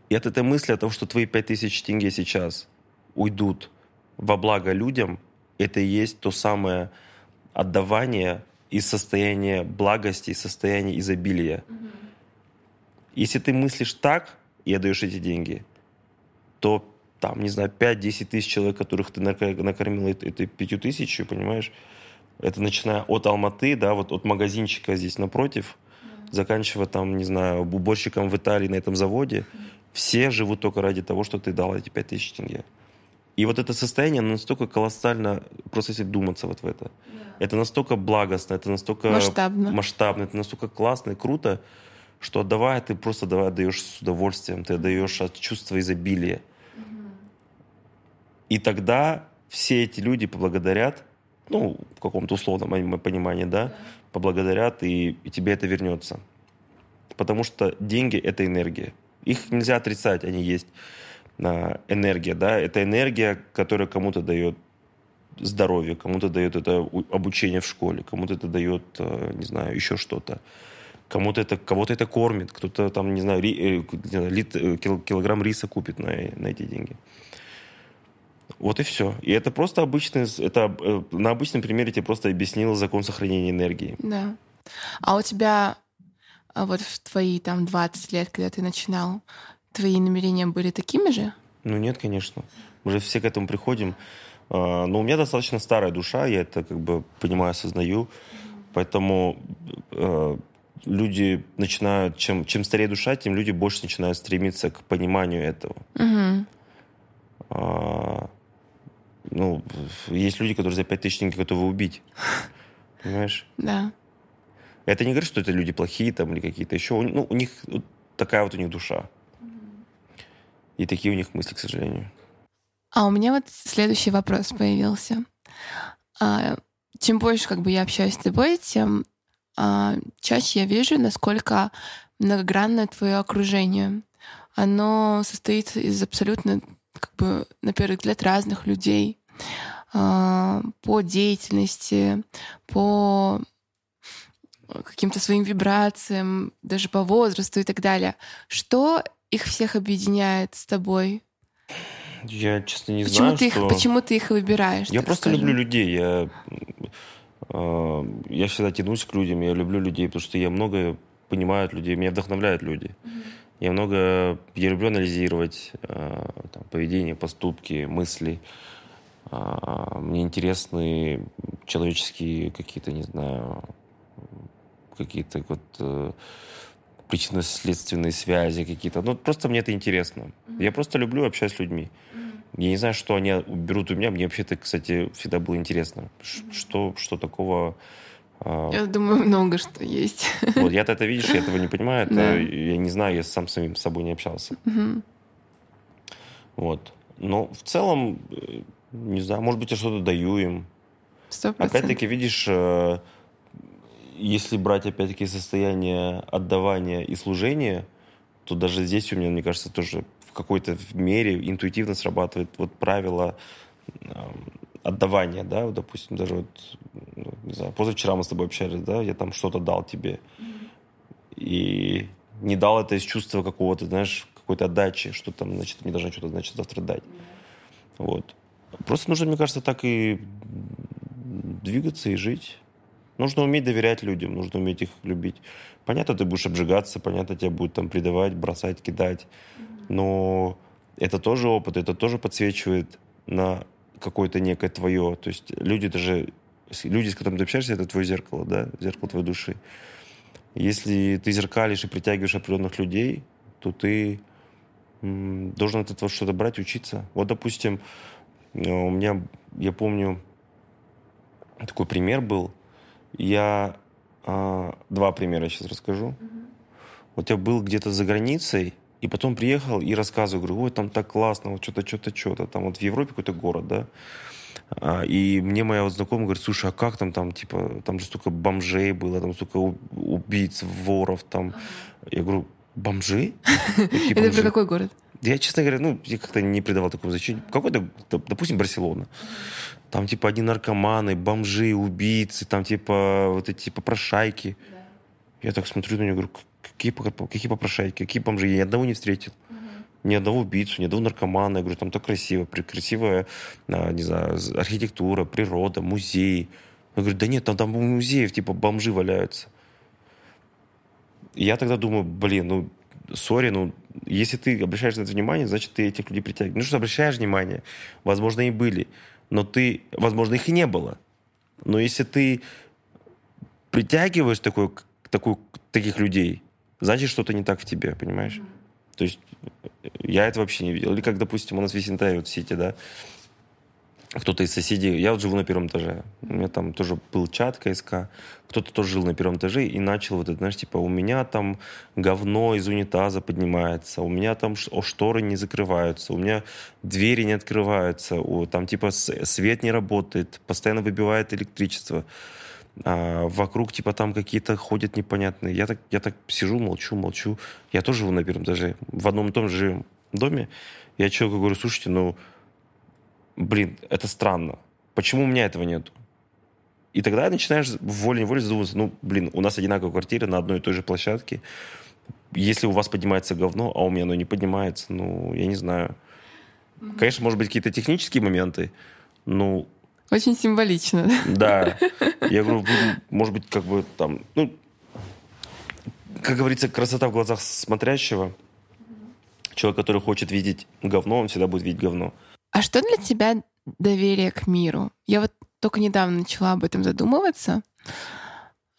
И от этой мысли о том, что твои 5000 тенге сейчас уйдут во благо людям, это и есть то самое отдавание из состояния благости, из состояния изобилия. Mm-hmm. Если ты мыслишь так, и отдаешь эти деньги, то там, не знаю, 5-10 тысяч человек, которых ты накормил этой 5 тысяч, понимаешь, это начиная от Алматы, да, вот от магазинчика здесь напротив, заканчивая там, не знаю, уборщиком в Италии на этом заводе, все живут только ради того, что ты дал эти 5 тысяч тенге. И вот это состояние настолько колоссально, просто если думаться вот в это. Yeah. Это настолько благостно, это настолько масштабно. масштабно, это настолько классно и круто, что отдавая, ты просто давай отдаешь с удовольствием, ты отдаешь от чувства изобилия. И тогда все эти люди поблагодарят, ну, в каком-то условном понимании, да, поблагодарят, и, и тебе это вернется. Потому что деньги — это энергия. Их нельзя отрицать, они есть. А, энергия, да, это энергия, которая кому-то дает здоровье, кому-то дает это обучение в школе, кому-то это дает, э, не знаю, еще что-то. Кому-то это, кого-то это кормит, кто-то там, не знаю, ри, э, лит, э, килограмм риса купит на, на эти деньги. Вот и все. И это просто обычный, это э, на обычном примере тебе просто объяснил закон сохранения энергии. Да. А у тебя а вот в твои там 20 лет, когда ты начинал, твои намерения были такими же? Ну нет, конечно. Мы же все к этому приходим. А, но у меня достаточно старая душа, я это как бы понимаю, осознаю. Поэтому люди начинают, чем, чем старее душа, тем люди больше начинают стремиться к пониманию этого. Угу. А, ну, есть люди, которые за пять тысяч денег готовы убить. Понимаешь? Да. Это не говорит, что это люди плохие там или какие-то еще. Ну, у них вот такая вот у них душа. И такие у них мысли, к сожалению. А у меня вот следующий вопрос появился. А, чем больше как бы я общаюсь с тобой, тем чаще я вижу, насколько многогранное твое окружение. Оно состоит из абсолютно, как бы, на первый взгляд, разных людей а, по деятельности, по каким-то своим вибрациям, даже по возрасту и так далее. Что их всех объединяет с тобой? Я, честно, не почему знаю, ты что... их, Почему ты их выбираешь? Я просто скажем? люблю людей. Я а, я всегда тянусь к людям, я люблю людей, потому что я много понимаю от людей, меня вдохновляют люди. Mm-hmm. Я много, я люблю анализировать э, там, поведение, поступки, мысли. Э, мне интересны человеческие какие-то, не знаю, какие-то вот э, причинно-следственные связи какие-то. Ну, просто мне это интересно. Mm-hmm. Я просто люблю общаться с людьми. Mm-hmm. Я не знаю, что они берут у меня. Мне вообще-то, кстати, всегда было интересно. Что, что такого... А, я думаю, много что есть. Вот я-то это видишь, я этого не понимаю. Это, да. Я не знаю, я сам самим собой не общался. Угу. Вот. Но в целом, э, не знаю, может быть, я что-то даю им. 100%. Опять-таки, видишь, э, если брать, опять-таки, состояние отдавания и служения, то даже здесь у меня, мне кажется, тоже какой-то мере интуитивно срабатывает вот правило отдавания, да, вот, допустим, даже вот, ну, не знаю, позавчера мы с тобой общались, да, я там что-то дал тебе, и не дал это из чувства какого-то, знаешь, какой-то отдачи, что там, значит, мне должны что-то, значит, завтра дать. Вот. Просто нужно, мне кажется, так и двигаться и жить. Нужно уметь доверять людям, нужно уметь их любить. Понятно, ты будешь обжигаться, понятно, тебя будут там предавать, бросать, кидать. Но это тоже опыт, это тоже подсвечивает на какое-то некое твое. То есть люди даже, люди, с которыми ты общаешься, это твое зеркало, да, зеркало твоей души. Если ты зеркалишь и притягиваешь определенных людей, то ты должен от этого что-то брать, учиться. Вот, допустим, э, у меня, я помню, такой пример был. Я а, два примера сейчас расскажу. Mm-hmm. Вот я был где-то за границей, и потом приехал и рассказываю, говорю, ой, там так классно, вот что-то, что-то, что-то. Там вот в Европе какой-то город, да. А, и мне моя вот знакомая говорит, слушай, а как там, там, типа, там же столько бомжей было, там столько убийц, воров, там. Я говорю, бомжи? Это про какой город? Я, честно говоря, ну, я как-то не придавал такого значения. Какой-то, допустим, Барселона. Там, типа, одни наркоманы, бомжи, убийцы, там, типа, вот эти попрошайки. Да. Я так смотрю на нее, говорю, какие, какие попрошайки, какие бомжи? Я ни одного не встретил. Угу. Ни одного убийцу, ни одного наркомана. Я говорю, там так красиво, красивая, а, не знаю, архитектура, природа, музей. Я говорю, да нет, там, там музеев, типа, бомжи валяются. я тогда думаю, блин, ну, сори, ну, если ты обращаешь на это внимание, значит, ты этих людей притягиваешь. Ну, что обращаешь внимание, возможно, и были, но ты, возможно, их и не было. Но если ты притягиваешь такой, такой, таких людей, значит, что-то не так в тебе, понимаешь? То есть я это вообще не видел. Или как, допустим, у нас в Висентай, вот в Сити, да, кто-то из соседей, я вот живу на первом этаже, у меня там тоже был чат КСК, кто-то тоже жил на первом этаже и начал вот это, знаешь, типа, у меня там говно из унитаза поднимается, у меня там шторы не закрываются, у меня двери не открываются, там типа свет не работает, постоянно выбивает электричество, а вокруг типа там какие-то ходят непонятные. Я так, я так сижу, молчу, молчу. Я тоже живу на первом этаже, в одном и том же доме. Я человеку говорю, слушайте, ну, блин, это странно. Почему у меня этого нету? И тогда начинаешь волей-неволей задумываться, ну, блин, у нас одинаковая квартира на одной и той же площадке. Если у вас поднимается говно, а у меня оно не поднимается, ну, я не знаю. Конечно, может быть, какие-то технические моменты, ну... Очень символично. Да. Я говорю, может быть, как бы там, ну, как говорится, красота в глазах смотрящего. Человек, который хочет видеть говно, он всегда будет видеть говно. А что для тебя доверие к миру? Я вот только недавно начала об этом задумываться.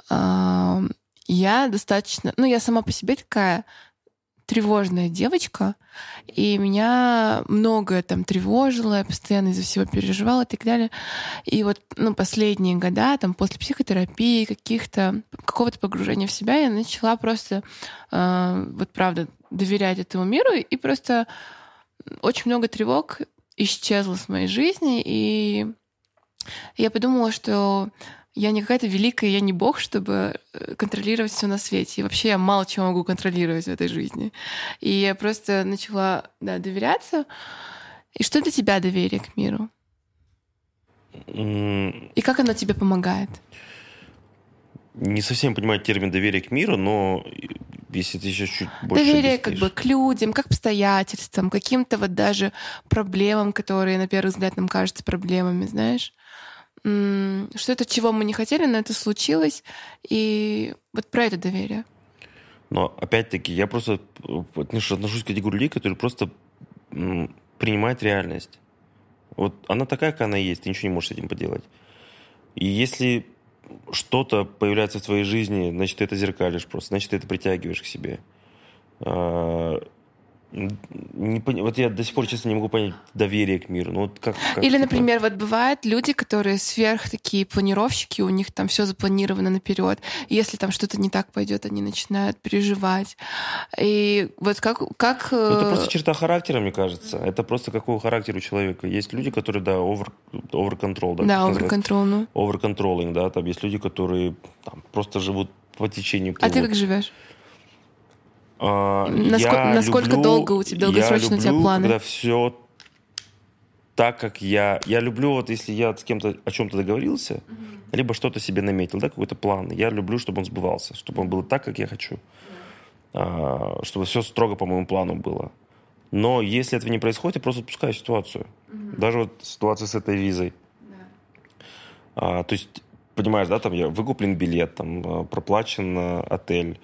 Я достаточно... Ну, я сама по себе такая тревожная девочка, и меня многое там тревожило, я постоянно из-за всего переживала и так далее. И вот ну, последние года, там, после психотерапии, каких-то, какого-то погружения в себя, я начала просто, э, вот правда, доверять этому миру, и просто очень много тревог исчезла с моей жизни, и я подумала, что я не какая-то великая, я не бог, чтобы э, контролировать все на свете. И вообще я мало чего могу контролировать в этой жизни. И я просто начала да, доверяться. И что для тебя доверие к миру? И как оно тебе помогает? Не совсем понимаю термин доверие к миру, но если ты еще чуть больше Доверие как бы к людям, как к обстоятельствам, каким-то вот даже проблемам, которые на первый взгляд нам кажутся проблемами, знаешь? Что это, чего мы не хотели, но это случилось. И вот про это доверие. Но опять-таки, я просто отношусь к категории людей, которые просто принимают реальность. Вот она такая, как она есть, ты ничего не можешь с этим поделать. И если что-то появляется в твоей жизни, значит, ты это зеркалишь просто, значит, ты это притягиваешь к себе. Не пон... Вот я до сих пор, честно, не могу понять доверие к миру. Ну, вот как, как, Или, например, вот бывают люди, которые сверх такие планировщики, у них там все запланировано наперед. Если там что-то не так пойдет, они начинают переживать. И вот как... как... Ну, это просто черта характера, мне кажется. Это просто какого характера у человека. Есть люди, которые, да, over, over control. Да, да over control, ну. Over controlling, да. Там есть люди, которые там, просто живут по течению. А ты как живешь? А, насколько, я насколько люблю, долго у тебя долгосрочно люблю, у тебя планы? Когда все так, как я. Я люблю, вот если я с кем-то о чем-то договорился, mm-hmm. либо что-то себе наметил, да, какой-то план. Я люблю, чтобы он сбывался, чтобы он был так, как я хочу. Yeah. А, чтобы все строго по моему плану было. Но если этого не происходит, я просто отпускаю ситуацию. Mm-hmm. Даже вот ситуация с этой визой. А, то есть понимаешь, да, там я выкуплен билет, там э, проплачен э, отель,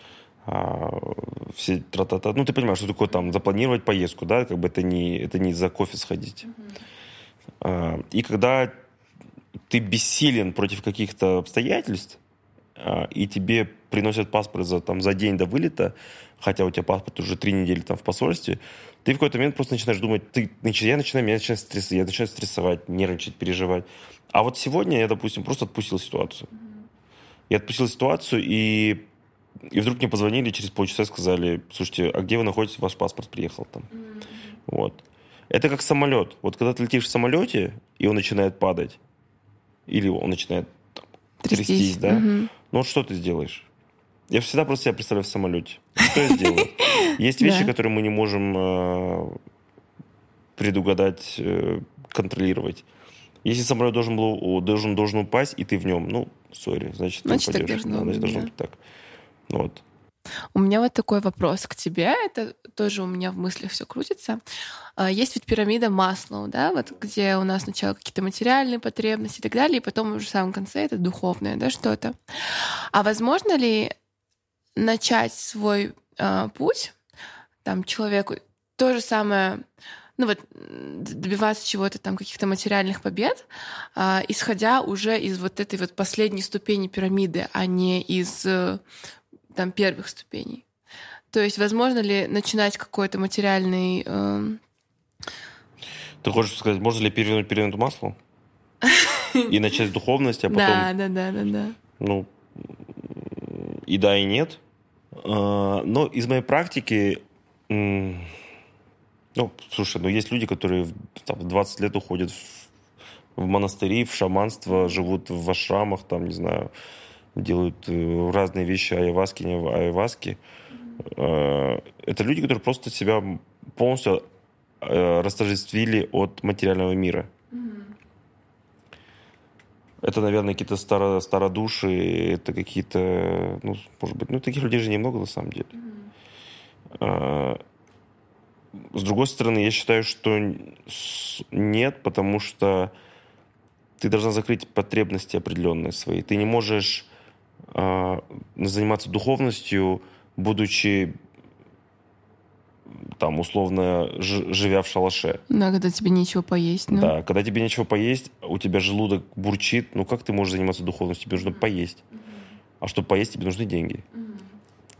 а, все тра -та -та. ну ты понимаешь, что такое там запланировать поездку, да, как бы это не это не за кофе сходить. Mm-hmm. И когда ты бессилен против каких-то обстоятельств, а, и тебе приносят паспорт за, там, за день до вылета, хотя у тебя паспорт уже три недели там в посольстве, ты в какой-то момент просто начинаешь думать, ты, я начинаю, меня начинает стрессовать, я начинаю стрессовать, нервничать, переживать. А вот сегодня я, допустим, просто отпустил ситуацию. Я отпустил ситуацию, и, и вдруг мне позвонили через полчаса и сказали, слушайте, а где вы находитесь, ваш паспорт приехал там. Mm-hmm. Вот. Это как самолет. Вот когда ты летишь в самолете, и он начинает падать, или он начинает там, трястись, трястись да, угу. ну вот что ты сделаешь? Я всегда просто себя представляю в самолете. Что я сделаю? Есть вещи, которые мы не можем э, предугадать, э, контролировать. Если самолет должен был должен должен упасть и ты в нем, ну, сори, значит, значит, ты так должно, да, значит, должно быть так. Вот. У меня вот такой вопрос к тебе. Это тоже у меня в мыслях все крутится. А, есть ведь пирамида Маслоу, да, вот где у нас сначала какие-то материальные потребности и так далее, и потом уже в самом конце это духовное, да, что-то. А возможно ли начать свой э, путь там человеку то же самое ну вот добиваться чего-то там, каких-то материальных побед, э, исходя уже из вот этой вот последней ступени пирамиды, а не из э, там первых ступеней. То есть, возможно ли начинать какой-то материальный... Э... Ты хочешь сказать, можно ли перевернуть пирамиду маслом? И начать с духовности, а потом... Да, да, да, да, да. Ну, и да, и нет. А, но из моей практики, ну, слушай, ну есть люди, которые там, в 20 лет уходят в, в монастыри, в шаманство, живут в ашрамах, там, не знаю, делают э, разные вещи, айваски, не айваски. А, это люди, которые просто себя полностью э, растождествили от материального мира. Это, наверное, какие-то старо, стародуши, это какие-то, ну, может быть, ну, таких людей же немного на самом деле. Mm-hmm. С другой стороны, я считаю, что нет, потому что ты должна закрыть потребности определенные свои. Ты не можешь э, заниматься духовностью, будучи там, условно, живя в шалаше. Да, когда тебе нечего поесть. Ну. Да, когда тебе нечего поесть, у тебя желудок бурчит, ну как ты можешь заниматься духовностью? Тебе нужно поесть. А чтобы поесть, тебе нужны деньги.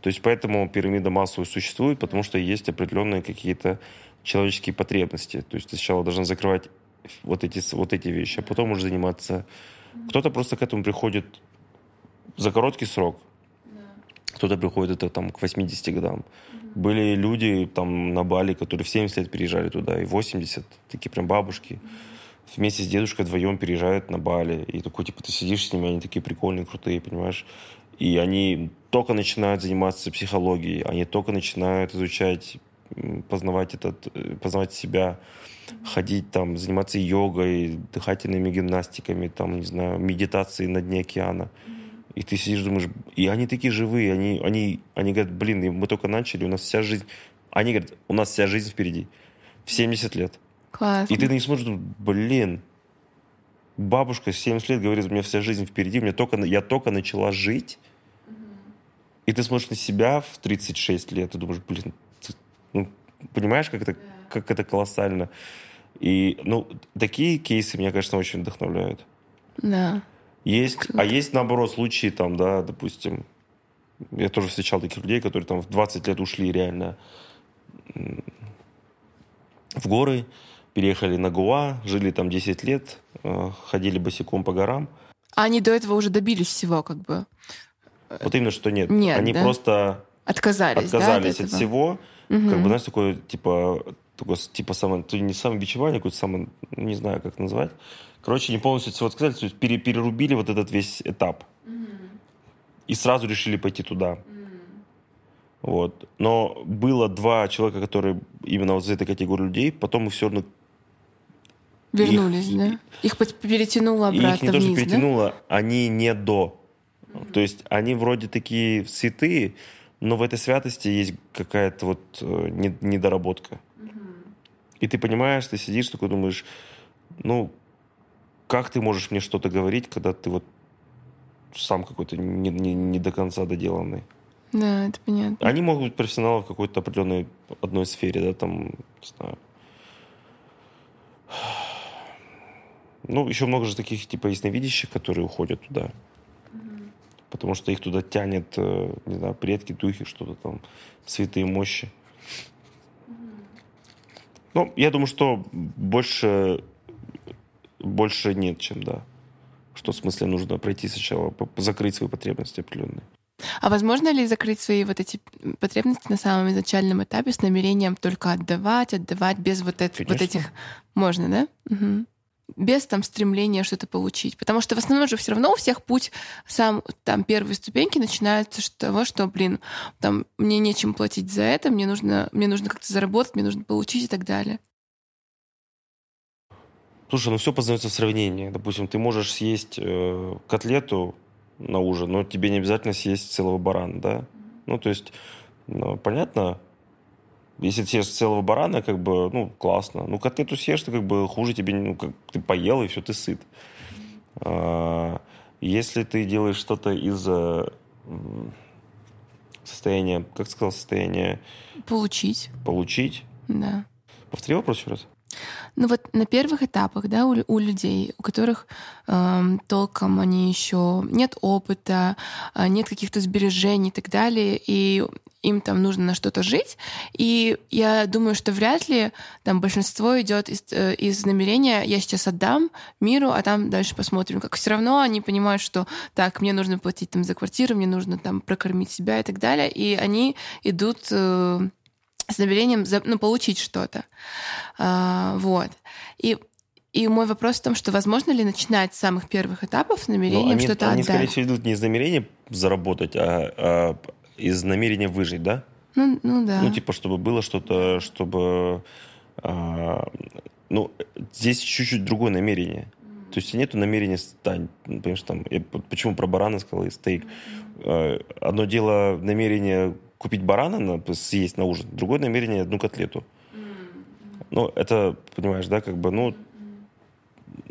То есть поэтому пирамида массовой существует, потому что есть определенные какие-то человеческие потребности. То есть ты сначала должен закрывать вот эти, вот эти вещи, а потом уже заниматься... Кто-то просто к этому приходит за короткий срок. Кто-то приходит это там к 80 годам. Были люди там на Бали, которые в 70 лет переезжали туда, и 80, такие прям бабушки. Вместе с дедушкой вдвоем переезжают на Бали. И такой, типа, ты сидишь с ними, они такие прикольные, крутые, понимаешь? И они только начинают заниматься психологией, они только начинают изучать, познавать, этот, э, познавать себя, ходить там, заниматься йогой, дыхательными гимнастиками, там, не знаю, медитацией на дне океана. И ты сидишь, думаешь, и они такие живые, они, они, они говорят, блин, мы только начали, у нас вся жизнь... Они говорят, у нас вся жизнь впереди. В 70 лет. Классно. И ты не смотришь, блин, бабушка 70 лет говорит, у меня вся жизнь впереди, у меня только, я только начала жить. И ты смотришь на себя в 36 лет и думаешь, блин, ты, ну, понимаешь, как это, как это колоссально. И, ну, такие кейсы меня, конечно, очень вдохновляют. Да. Есть, а есть, наоборот, случаи, там, да, допустим, я тоже встречал таких людей, которые там в 20 лет ушли реально в горы, переехали на Гуа, жили там 10 лет, э, ходили босиком по горам. А они до этого уже добились всего, как бы? Вот именно, что нет. Нет, Они да? просто отказались, отказались да, от, от всего. Угу. Как бы, знаешь, такое, типа, такое, типа, само, не самобичевание, какое-то само, не знаю, как назвать. Короче, не полностью всего отказались, то есть пере, перерубили вот этот весь этап. Mm-hmm. И сразу решили пойти туда. Mm-hmm. Вот. Но было два человека, которые именно вот из этой категории людей, потом их все равно Вернулись, их, да? Их перетянуло обратно Их не вниз, то, что перетянуло, да? они не до. Mm-hmm. То есть они вроде такие святые, но в этой святости есть какая-то вот э, недоработка. Mm-hmm. И ты понимаешь, ты сидишь такой думаешь, ну, как ты можешь мне что-то говорить, когда ты вот сам какой-то не, не, не до конца доделанный. Да, это понятно. Они могут быть профессионалы в какой-то определенной одной сфере, да, там, не знаю. Ну, еще много же таких, типа, ясновидящих, которые уходят туда. Потому что их туда тянет, э, не знаю, предки, духи, что-то там, святые мощи. Ну, я думаю, что больше, больше нет, чем да. Что в смысле нужно пройти сначала, закрыть свои потребности определенные. А возможно ли закрыть свои вот эти потребности на самом изначальном этапе с намерением только отдавать, отдавать без вот, это, вот этих... Можно, да? Угу. Без там стремления что-то получить. Потому что в основном же все равно у всех путь сам там первые ступеньки начинаются с того, что, блин, там мне нечем платить за это, мне нужно, мне нужно как-то заработать, мне нужно получить и так далее. Слушай, ну все познается в сравнении. Допустим, ты можешь съесть э, котлету на ужин, но тебе не обязательно съесть целого барана, да? Ну, то есть, ну, понятно, если ты съешь целого барана, как бы, ну, классно. Ну, котлету съешь, ты как бы хуже тебе, ну, как ты поел, и все, ты сыт. А, если ты делаешь что-то из состояния, как сказал, состояния... Получить. Получить? Да. Повтори вопрос еще раз. Ну вот на первых этапах, да, у, у людей, у которых э, толком они еще нет опыта, э, нет каких-то сбережений и так далее, и им там нужно на что-то жить. И я думаю, что вряд ли там большинство идет из, э, из намерения «я сейчас отдам миру, а там дальше посмотрим». Как все равно они понимают, что так, мне нужно платить там за квартиру, мне нужно там прокормить себя и так далее. И они идут э, с намерением ну, получить что-то. А, вот. И и мой вопрос в том, что возможно ли начинать с самых первых этапов с намерением они, что-то отдать? Они, скорее всего, идут не из намерения заработать, а, а из намерения выжить, да? Ну, ну да. Ну, типа, чтобы было что-то, чтобы... А, ну, здесь чуть-чуть другое намерение. То есть нету намерения стать, ну, понимаешь, там, я почему про барана сказал и стейк. Mm-hmm. Одно дело намерение купить барана, на, съесть на ужин, другое намерение одну котлету. Ну, это, понимаешь, да, как бы, ну,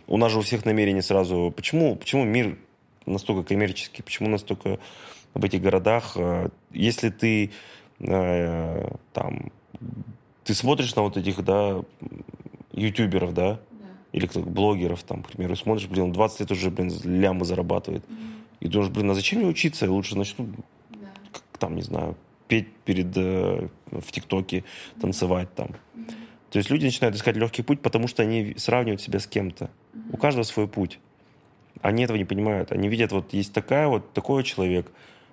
у нас же у всех намерения сразу... Почему, почему мир настолько коммерческий? Почему настолько в этих городах? Э, если ты э, там... Ты смотришь на вот этих, да, ютуберов, да? да. Или кто блогеров, там, к примеру, смотришь, блин, 20 лет уже, блин, лямы зарабатывает. Mm-hmm. И думаешь, блин, а зачем мне учиться? Лучше начну, да. как, там, не знаю, петь перед, э, в ТикТоке, танцевать там. То есть люди начинают искать легкий путь, потому что они сравнивают себя с кем-то. У каждого свой путь. Они этого не понимают. Они видят, вот есть такая вот, такой человек,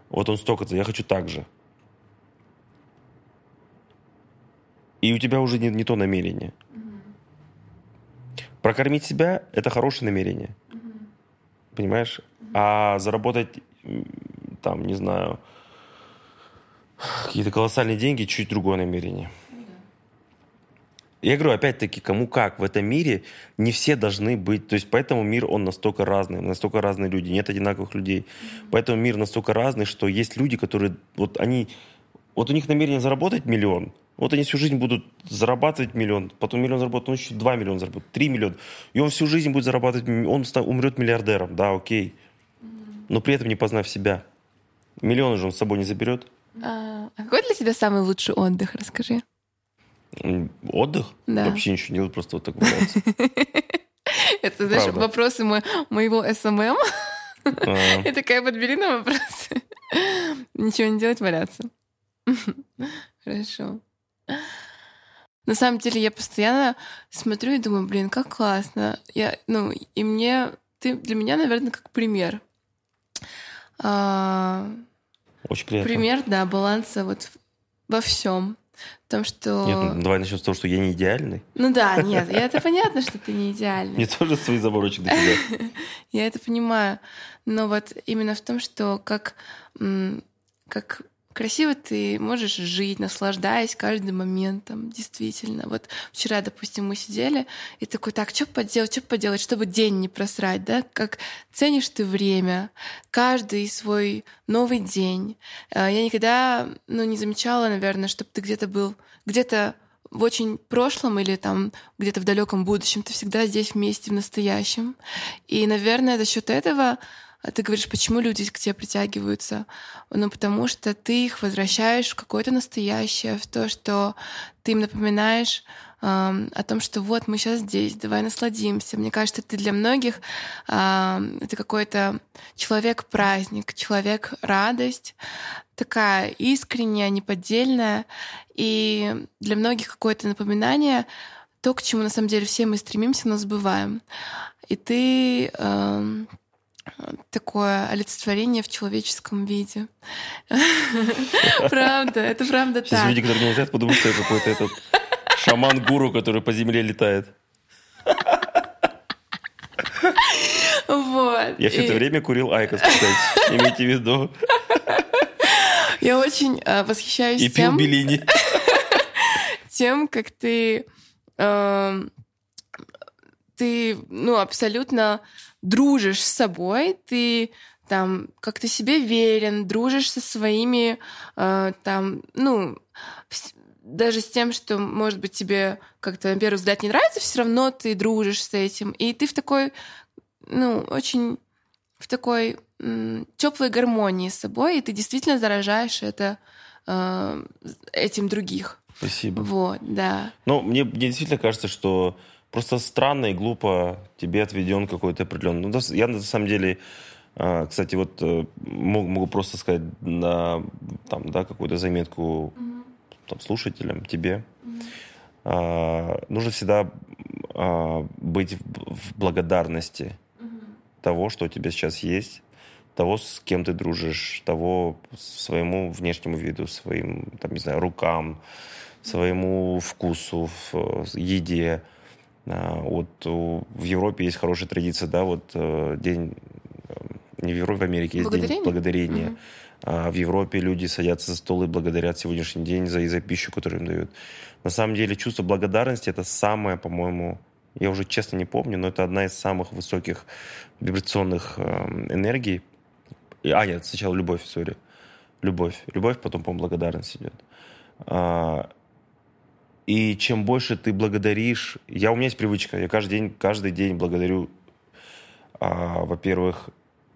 вот он столько-то, я хочу так же. И у тебя уже не, не то намерение. Прокормить себя – это хорошее намерение. Понимаешь? А заработать, там, не знаю, какие-то колоссальные деньги, чуть другое намерение. Я говорю, опять-таки, кому как. В этом мире не все должны быть... То есть поэтому мир, он настолько разный, настолько разные люди. Нет одинаковых людей. Mm-hmm. Поэтому мир настолько разный, что есть люди, которые... Вот они... Вот у них намерение заработать миллион. Вот они всю жизнь будут зарабатывать миллион, потом миллион заработать, он еще два миллиона заработает, три миллиона. И он всю жизнь будет зарабатывать, он умрет миллиардером, да, окей. Но при этом не познав себя. Миллион же он с собой не заберет. А, а какой для тебя самый лучший отдых, расскажи? Отдых? Да. Вообще ничего не делать, просто вот так валяться. Это, знаешь, вопросы моего SMM. А. И такая, подбери на вопросы. Ничего не делать, валяться. Хорошо. На самом деле я постоянно смотрю и думаю, блин, как классно. Я, ну, и мне, ты для меня, наверное, как пример. Очень приятно. Пример, да, баланса вот во всем. В том, что... Нет, ну, давай начнем с того, что я не идеальный. Ну да, нет, это понятно, что ты не идеальный. Мне тоже свои заборочки до тебя. Я это понимаю. Но вот именно в том, что как, как красиво ты можешь жить, наслаждаясь каждым моментом, действительно. Вот вчера, допустим, мы сидели, и такой, так, что поделать, что поделать, чтобы день не просрать, да? Как ценишь ты время, каждый свой новый день. Э, я никогда, ну, не замечала, наверное, чтобы ты где-то был, где-то в очень прошлом или там где-то в далеком будущем, ты всегда здесь вместе в настоящем. И, наверное, за счет этого ты говоришь, почему люди к тебе притягиваются? Ну, потому что ты их возвращаешь в какое-то настоящее, в то, что ты им напоминаешь о том, что вот мы сейчас здесь, давай насладимся. Мне кажется, ты для многих это какой-то человек-праздник, человек-радость, такая искренняя, неподдельная, и для многих какое-то напоминание то, к чему на самом деле все мы стремимся, но забываем. И ты такое олицетворение в человеческом виде. Правда, это правда так. Сейчас люди, которые не знают, подумают, что это какой-то этот шаман-гуру, который по земле летает. Вот. Я все это время курил IQOS, кстати. Имейте в виду. Я очень э, восхищаюсь И пил Беллини. Тем, как ты... Э, ты, ну, абсолютно дружишь с собой, ты там как-то себе верен, дружишь со своими, э, там, ну, даже с тем, что, может быть, тебе как-то на первый взгляд не нравится, все равно ты дружишь с этим. И ты в такой, ну, очень в такой теплой гармонии с собой, и ты действительно заражаешь это э, этим других. Спасибо. Вот, да. Ну, мне, мне действительно кажется, что просто странно и глупо тебе отведен какой-то определенный. Ну, я на самом деле, э, кстати, вот э, могу, просто сказать на там, да, какую-то заметку mm-hmm. там, слушателям, тебе. Mm-hmm. А, нужно всегда а, быть в, в благодарности mm-hmm. того, что у тебя сейчас есть того, с кем ты дружишь, того своему внешнему виду, своим, там, не знаю, рукам, своему вкусу в еде. А, вот в Европе есть хорошая традиция, да, вот э, день, э, не в Европе, в Америке есть день благодарения. Угу. А в Европе люди садятся за стол и благодарят сегодняшний день за, за пищу, которую им дают. На самом деле чувство благодарности это самое, по-моему, я уже честно не помню, но это одна из самых высоких вибрационных э, энергий, а, нет, сначала любовь, сори. Любовь. Любовь, потом, по-моему, благодарность идет. А, и чем больше ты благодаришь... Я, у меня есть привычка. Я каждый день, каждый день благодарю, а, во-первых,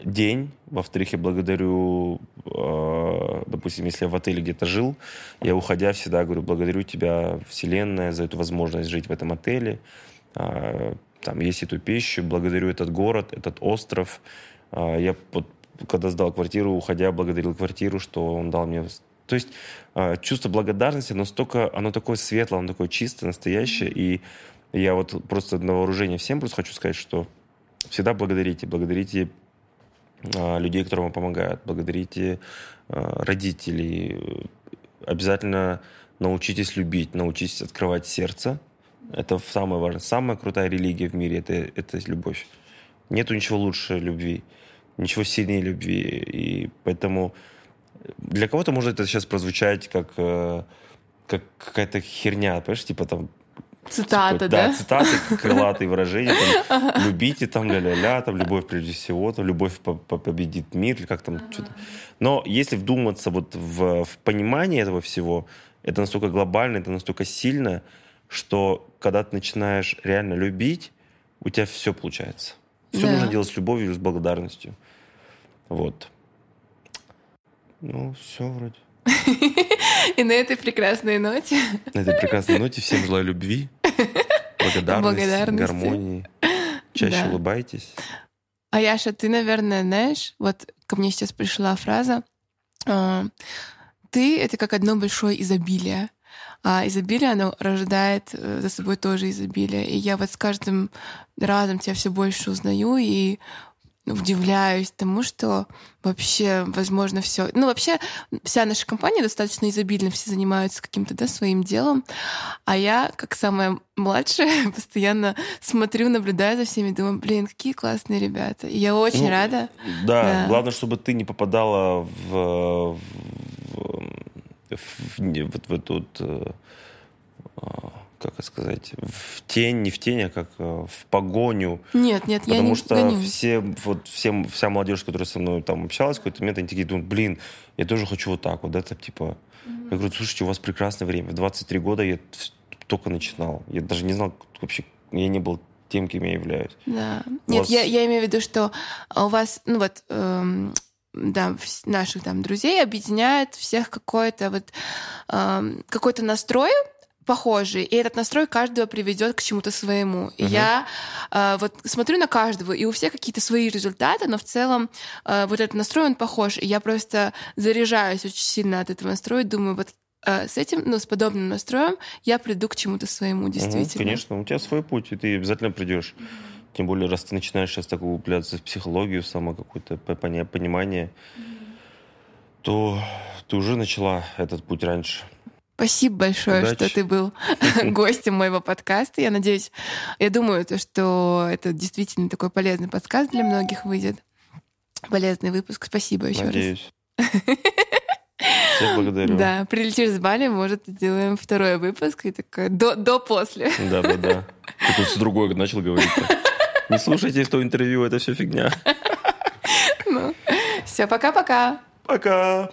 день. Во-вторых, я благодарю, а, допустим, если я в отеле где-то жил, я, уходя, всегда говорю, благодарю тебя, Вселенная, за эту возможность жить в этом отеле. А, там есть эту пищу, благодарю этот город, этот остров. А, я вот когда сдал квартиру, уходя, благодарил квартиру, что он дал мне... То есть а, чувство благодарности, оно, столько, оно такое светлое, оно такое чистое, настоящее. И я вот просто на вооружение всем просто хочу сказать, что всегда благодарите. Благодарите а, людей, которые вам помогают. Благодарите а, родителей. Обязательно научитесь любить, научитесь открывать сердце. Это самое важное. Самая крутая религия в мире это, — это любовь. Нету ничего лучше любви ничего сильнее любви. И поэтому для кого-то может это сейчас прозвучать как, э, как какая-то херня, понимаешь, типа там Цитата, типа, да? Да, цитаты, крылатые выражения, там, любите, там, ля-ля-ля, там, любовь прежде всего, там, любовь победит мир, или как там, ага. что-то. Но если вдуматься вот в, в понимание этого всего, это настолько глобально, это настолько сильно, что когда ты начинаешь реально любить, у тебя все получается. Все да. нужно делать с любовью и с благодарностью. Вот. Ну, все вроде. И на этой прекрасной ноте. На этой прекрасной ноте всем желаю любви, благодарности, гармонии. Чаще улыбайтесь. А Яша, ты, наверное, знаешь, вот ко мне сейчас пришла фраза, а, ты — это как одно большое изобилие. А изобилие, оно рождает э, за собой тоже изобилие. И я вот с каждым разом тебя все больше узнаю и удивляюсь тому, что вообще, возможно, все. Ну, вообще, вся наша компания достаточно изобильна, все занимаются каким-то да, своим делом. А я, как самая младшая, постоянно смотрю, наблюдаю за всеми, думаю, блин, какие классные ребята. И я очень ну, рада. Да, да, главное, чтобы ты не попадала в, в, в, в, в, в эту э, как сказать, в тень, не в тень, а как э, в погоню. Нет, нет, Потому я не что гонюсь. все, вот, всем, вся молодежь, которая со мной там общалась, в какой-то момент они такие думают, блин, я тоже хочу вот так вот, да, там, типа... Mm-hmm. Я говорю, слушайте, у вас прекрасное время. В 23 года я только начинал. Я даже не знал вообще, я не был тем, кем я являюсь. Да. Нет, вас- я, я имею в виду, что у вас, ну вот, эм, да, наших там друзей объединяет всех какой-то вот эм, какой-то настрой похожий, и этот настрой каждого приведет к чему-то своему. И Мгм. я э, вот смотрю на каждого, и у всех какие-то свои результаты, но в целом э, вот этот настрой, он похож. И я просто заряжаюсь очень сильно от этого настроя, думаю, вот э, с этим, ну, с подобным настроем я приду к чему-то своему, действительно. конечно, у тебя свой путь, и ты обязательно придешь. Тем более, раз ты начинаешь сейчас так углубляться в психологию, само какое-то понимание, то ты уже начала этот путь раньше. Спасибо большое, Удачи. что ты был гостем моего подкаста. Я надеюсь, я думаю, то, что это действительно такой полезный подкаст для многих выйдет. Полезный выпуск. Спасибо еще Надеюсь. Всех благодарю. раз. Да, прилетишь с Бали, может, сделаем второй выпуск и такой до- до-после. Да, да, да. Такой все другое начал говорить. Не слушайте то интервью, это все фигня. Все, пока-пока. Пока.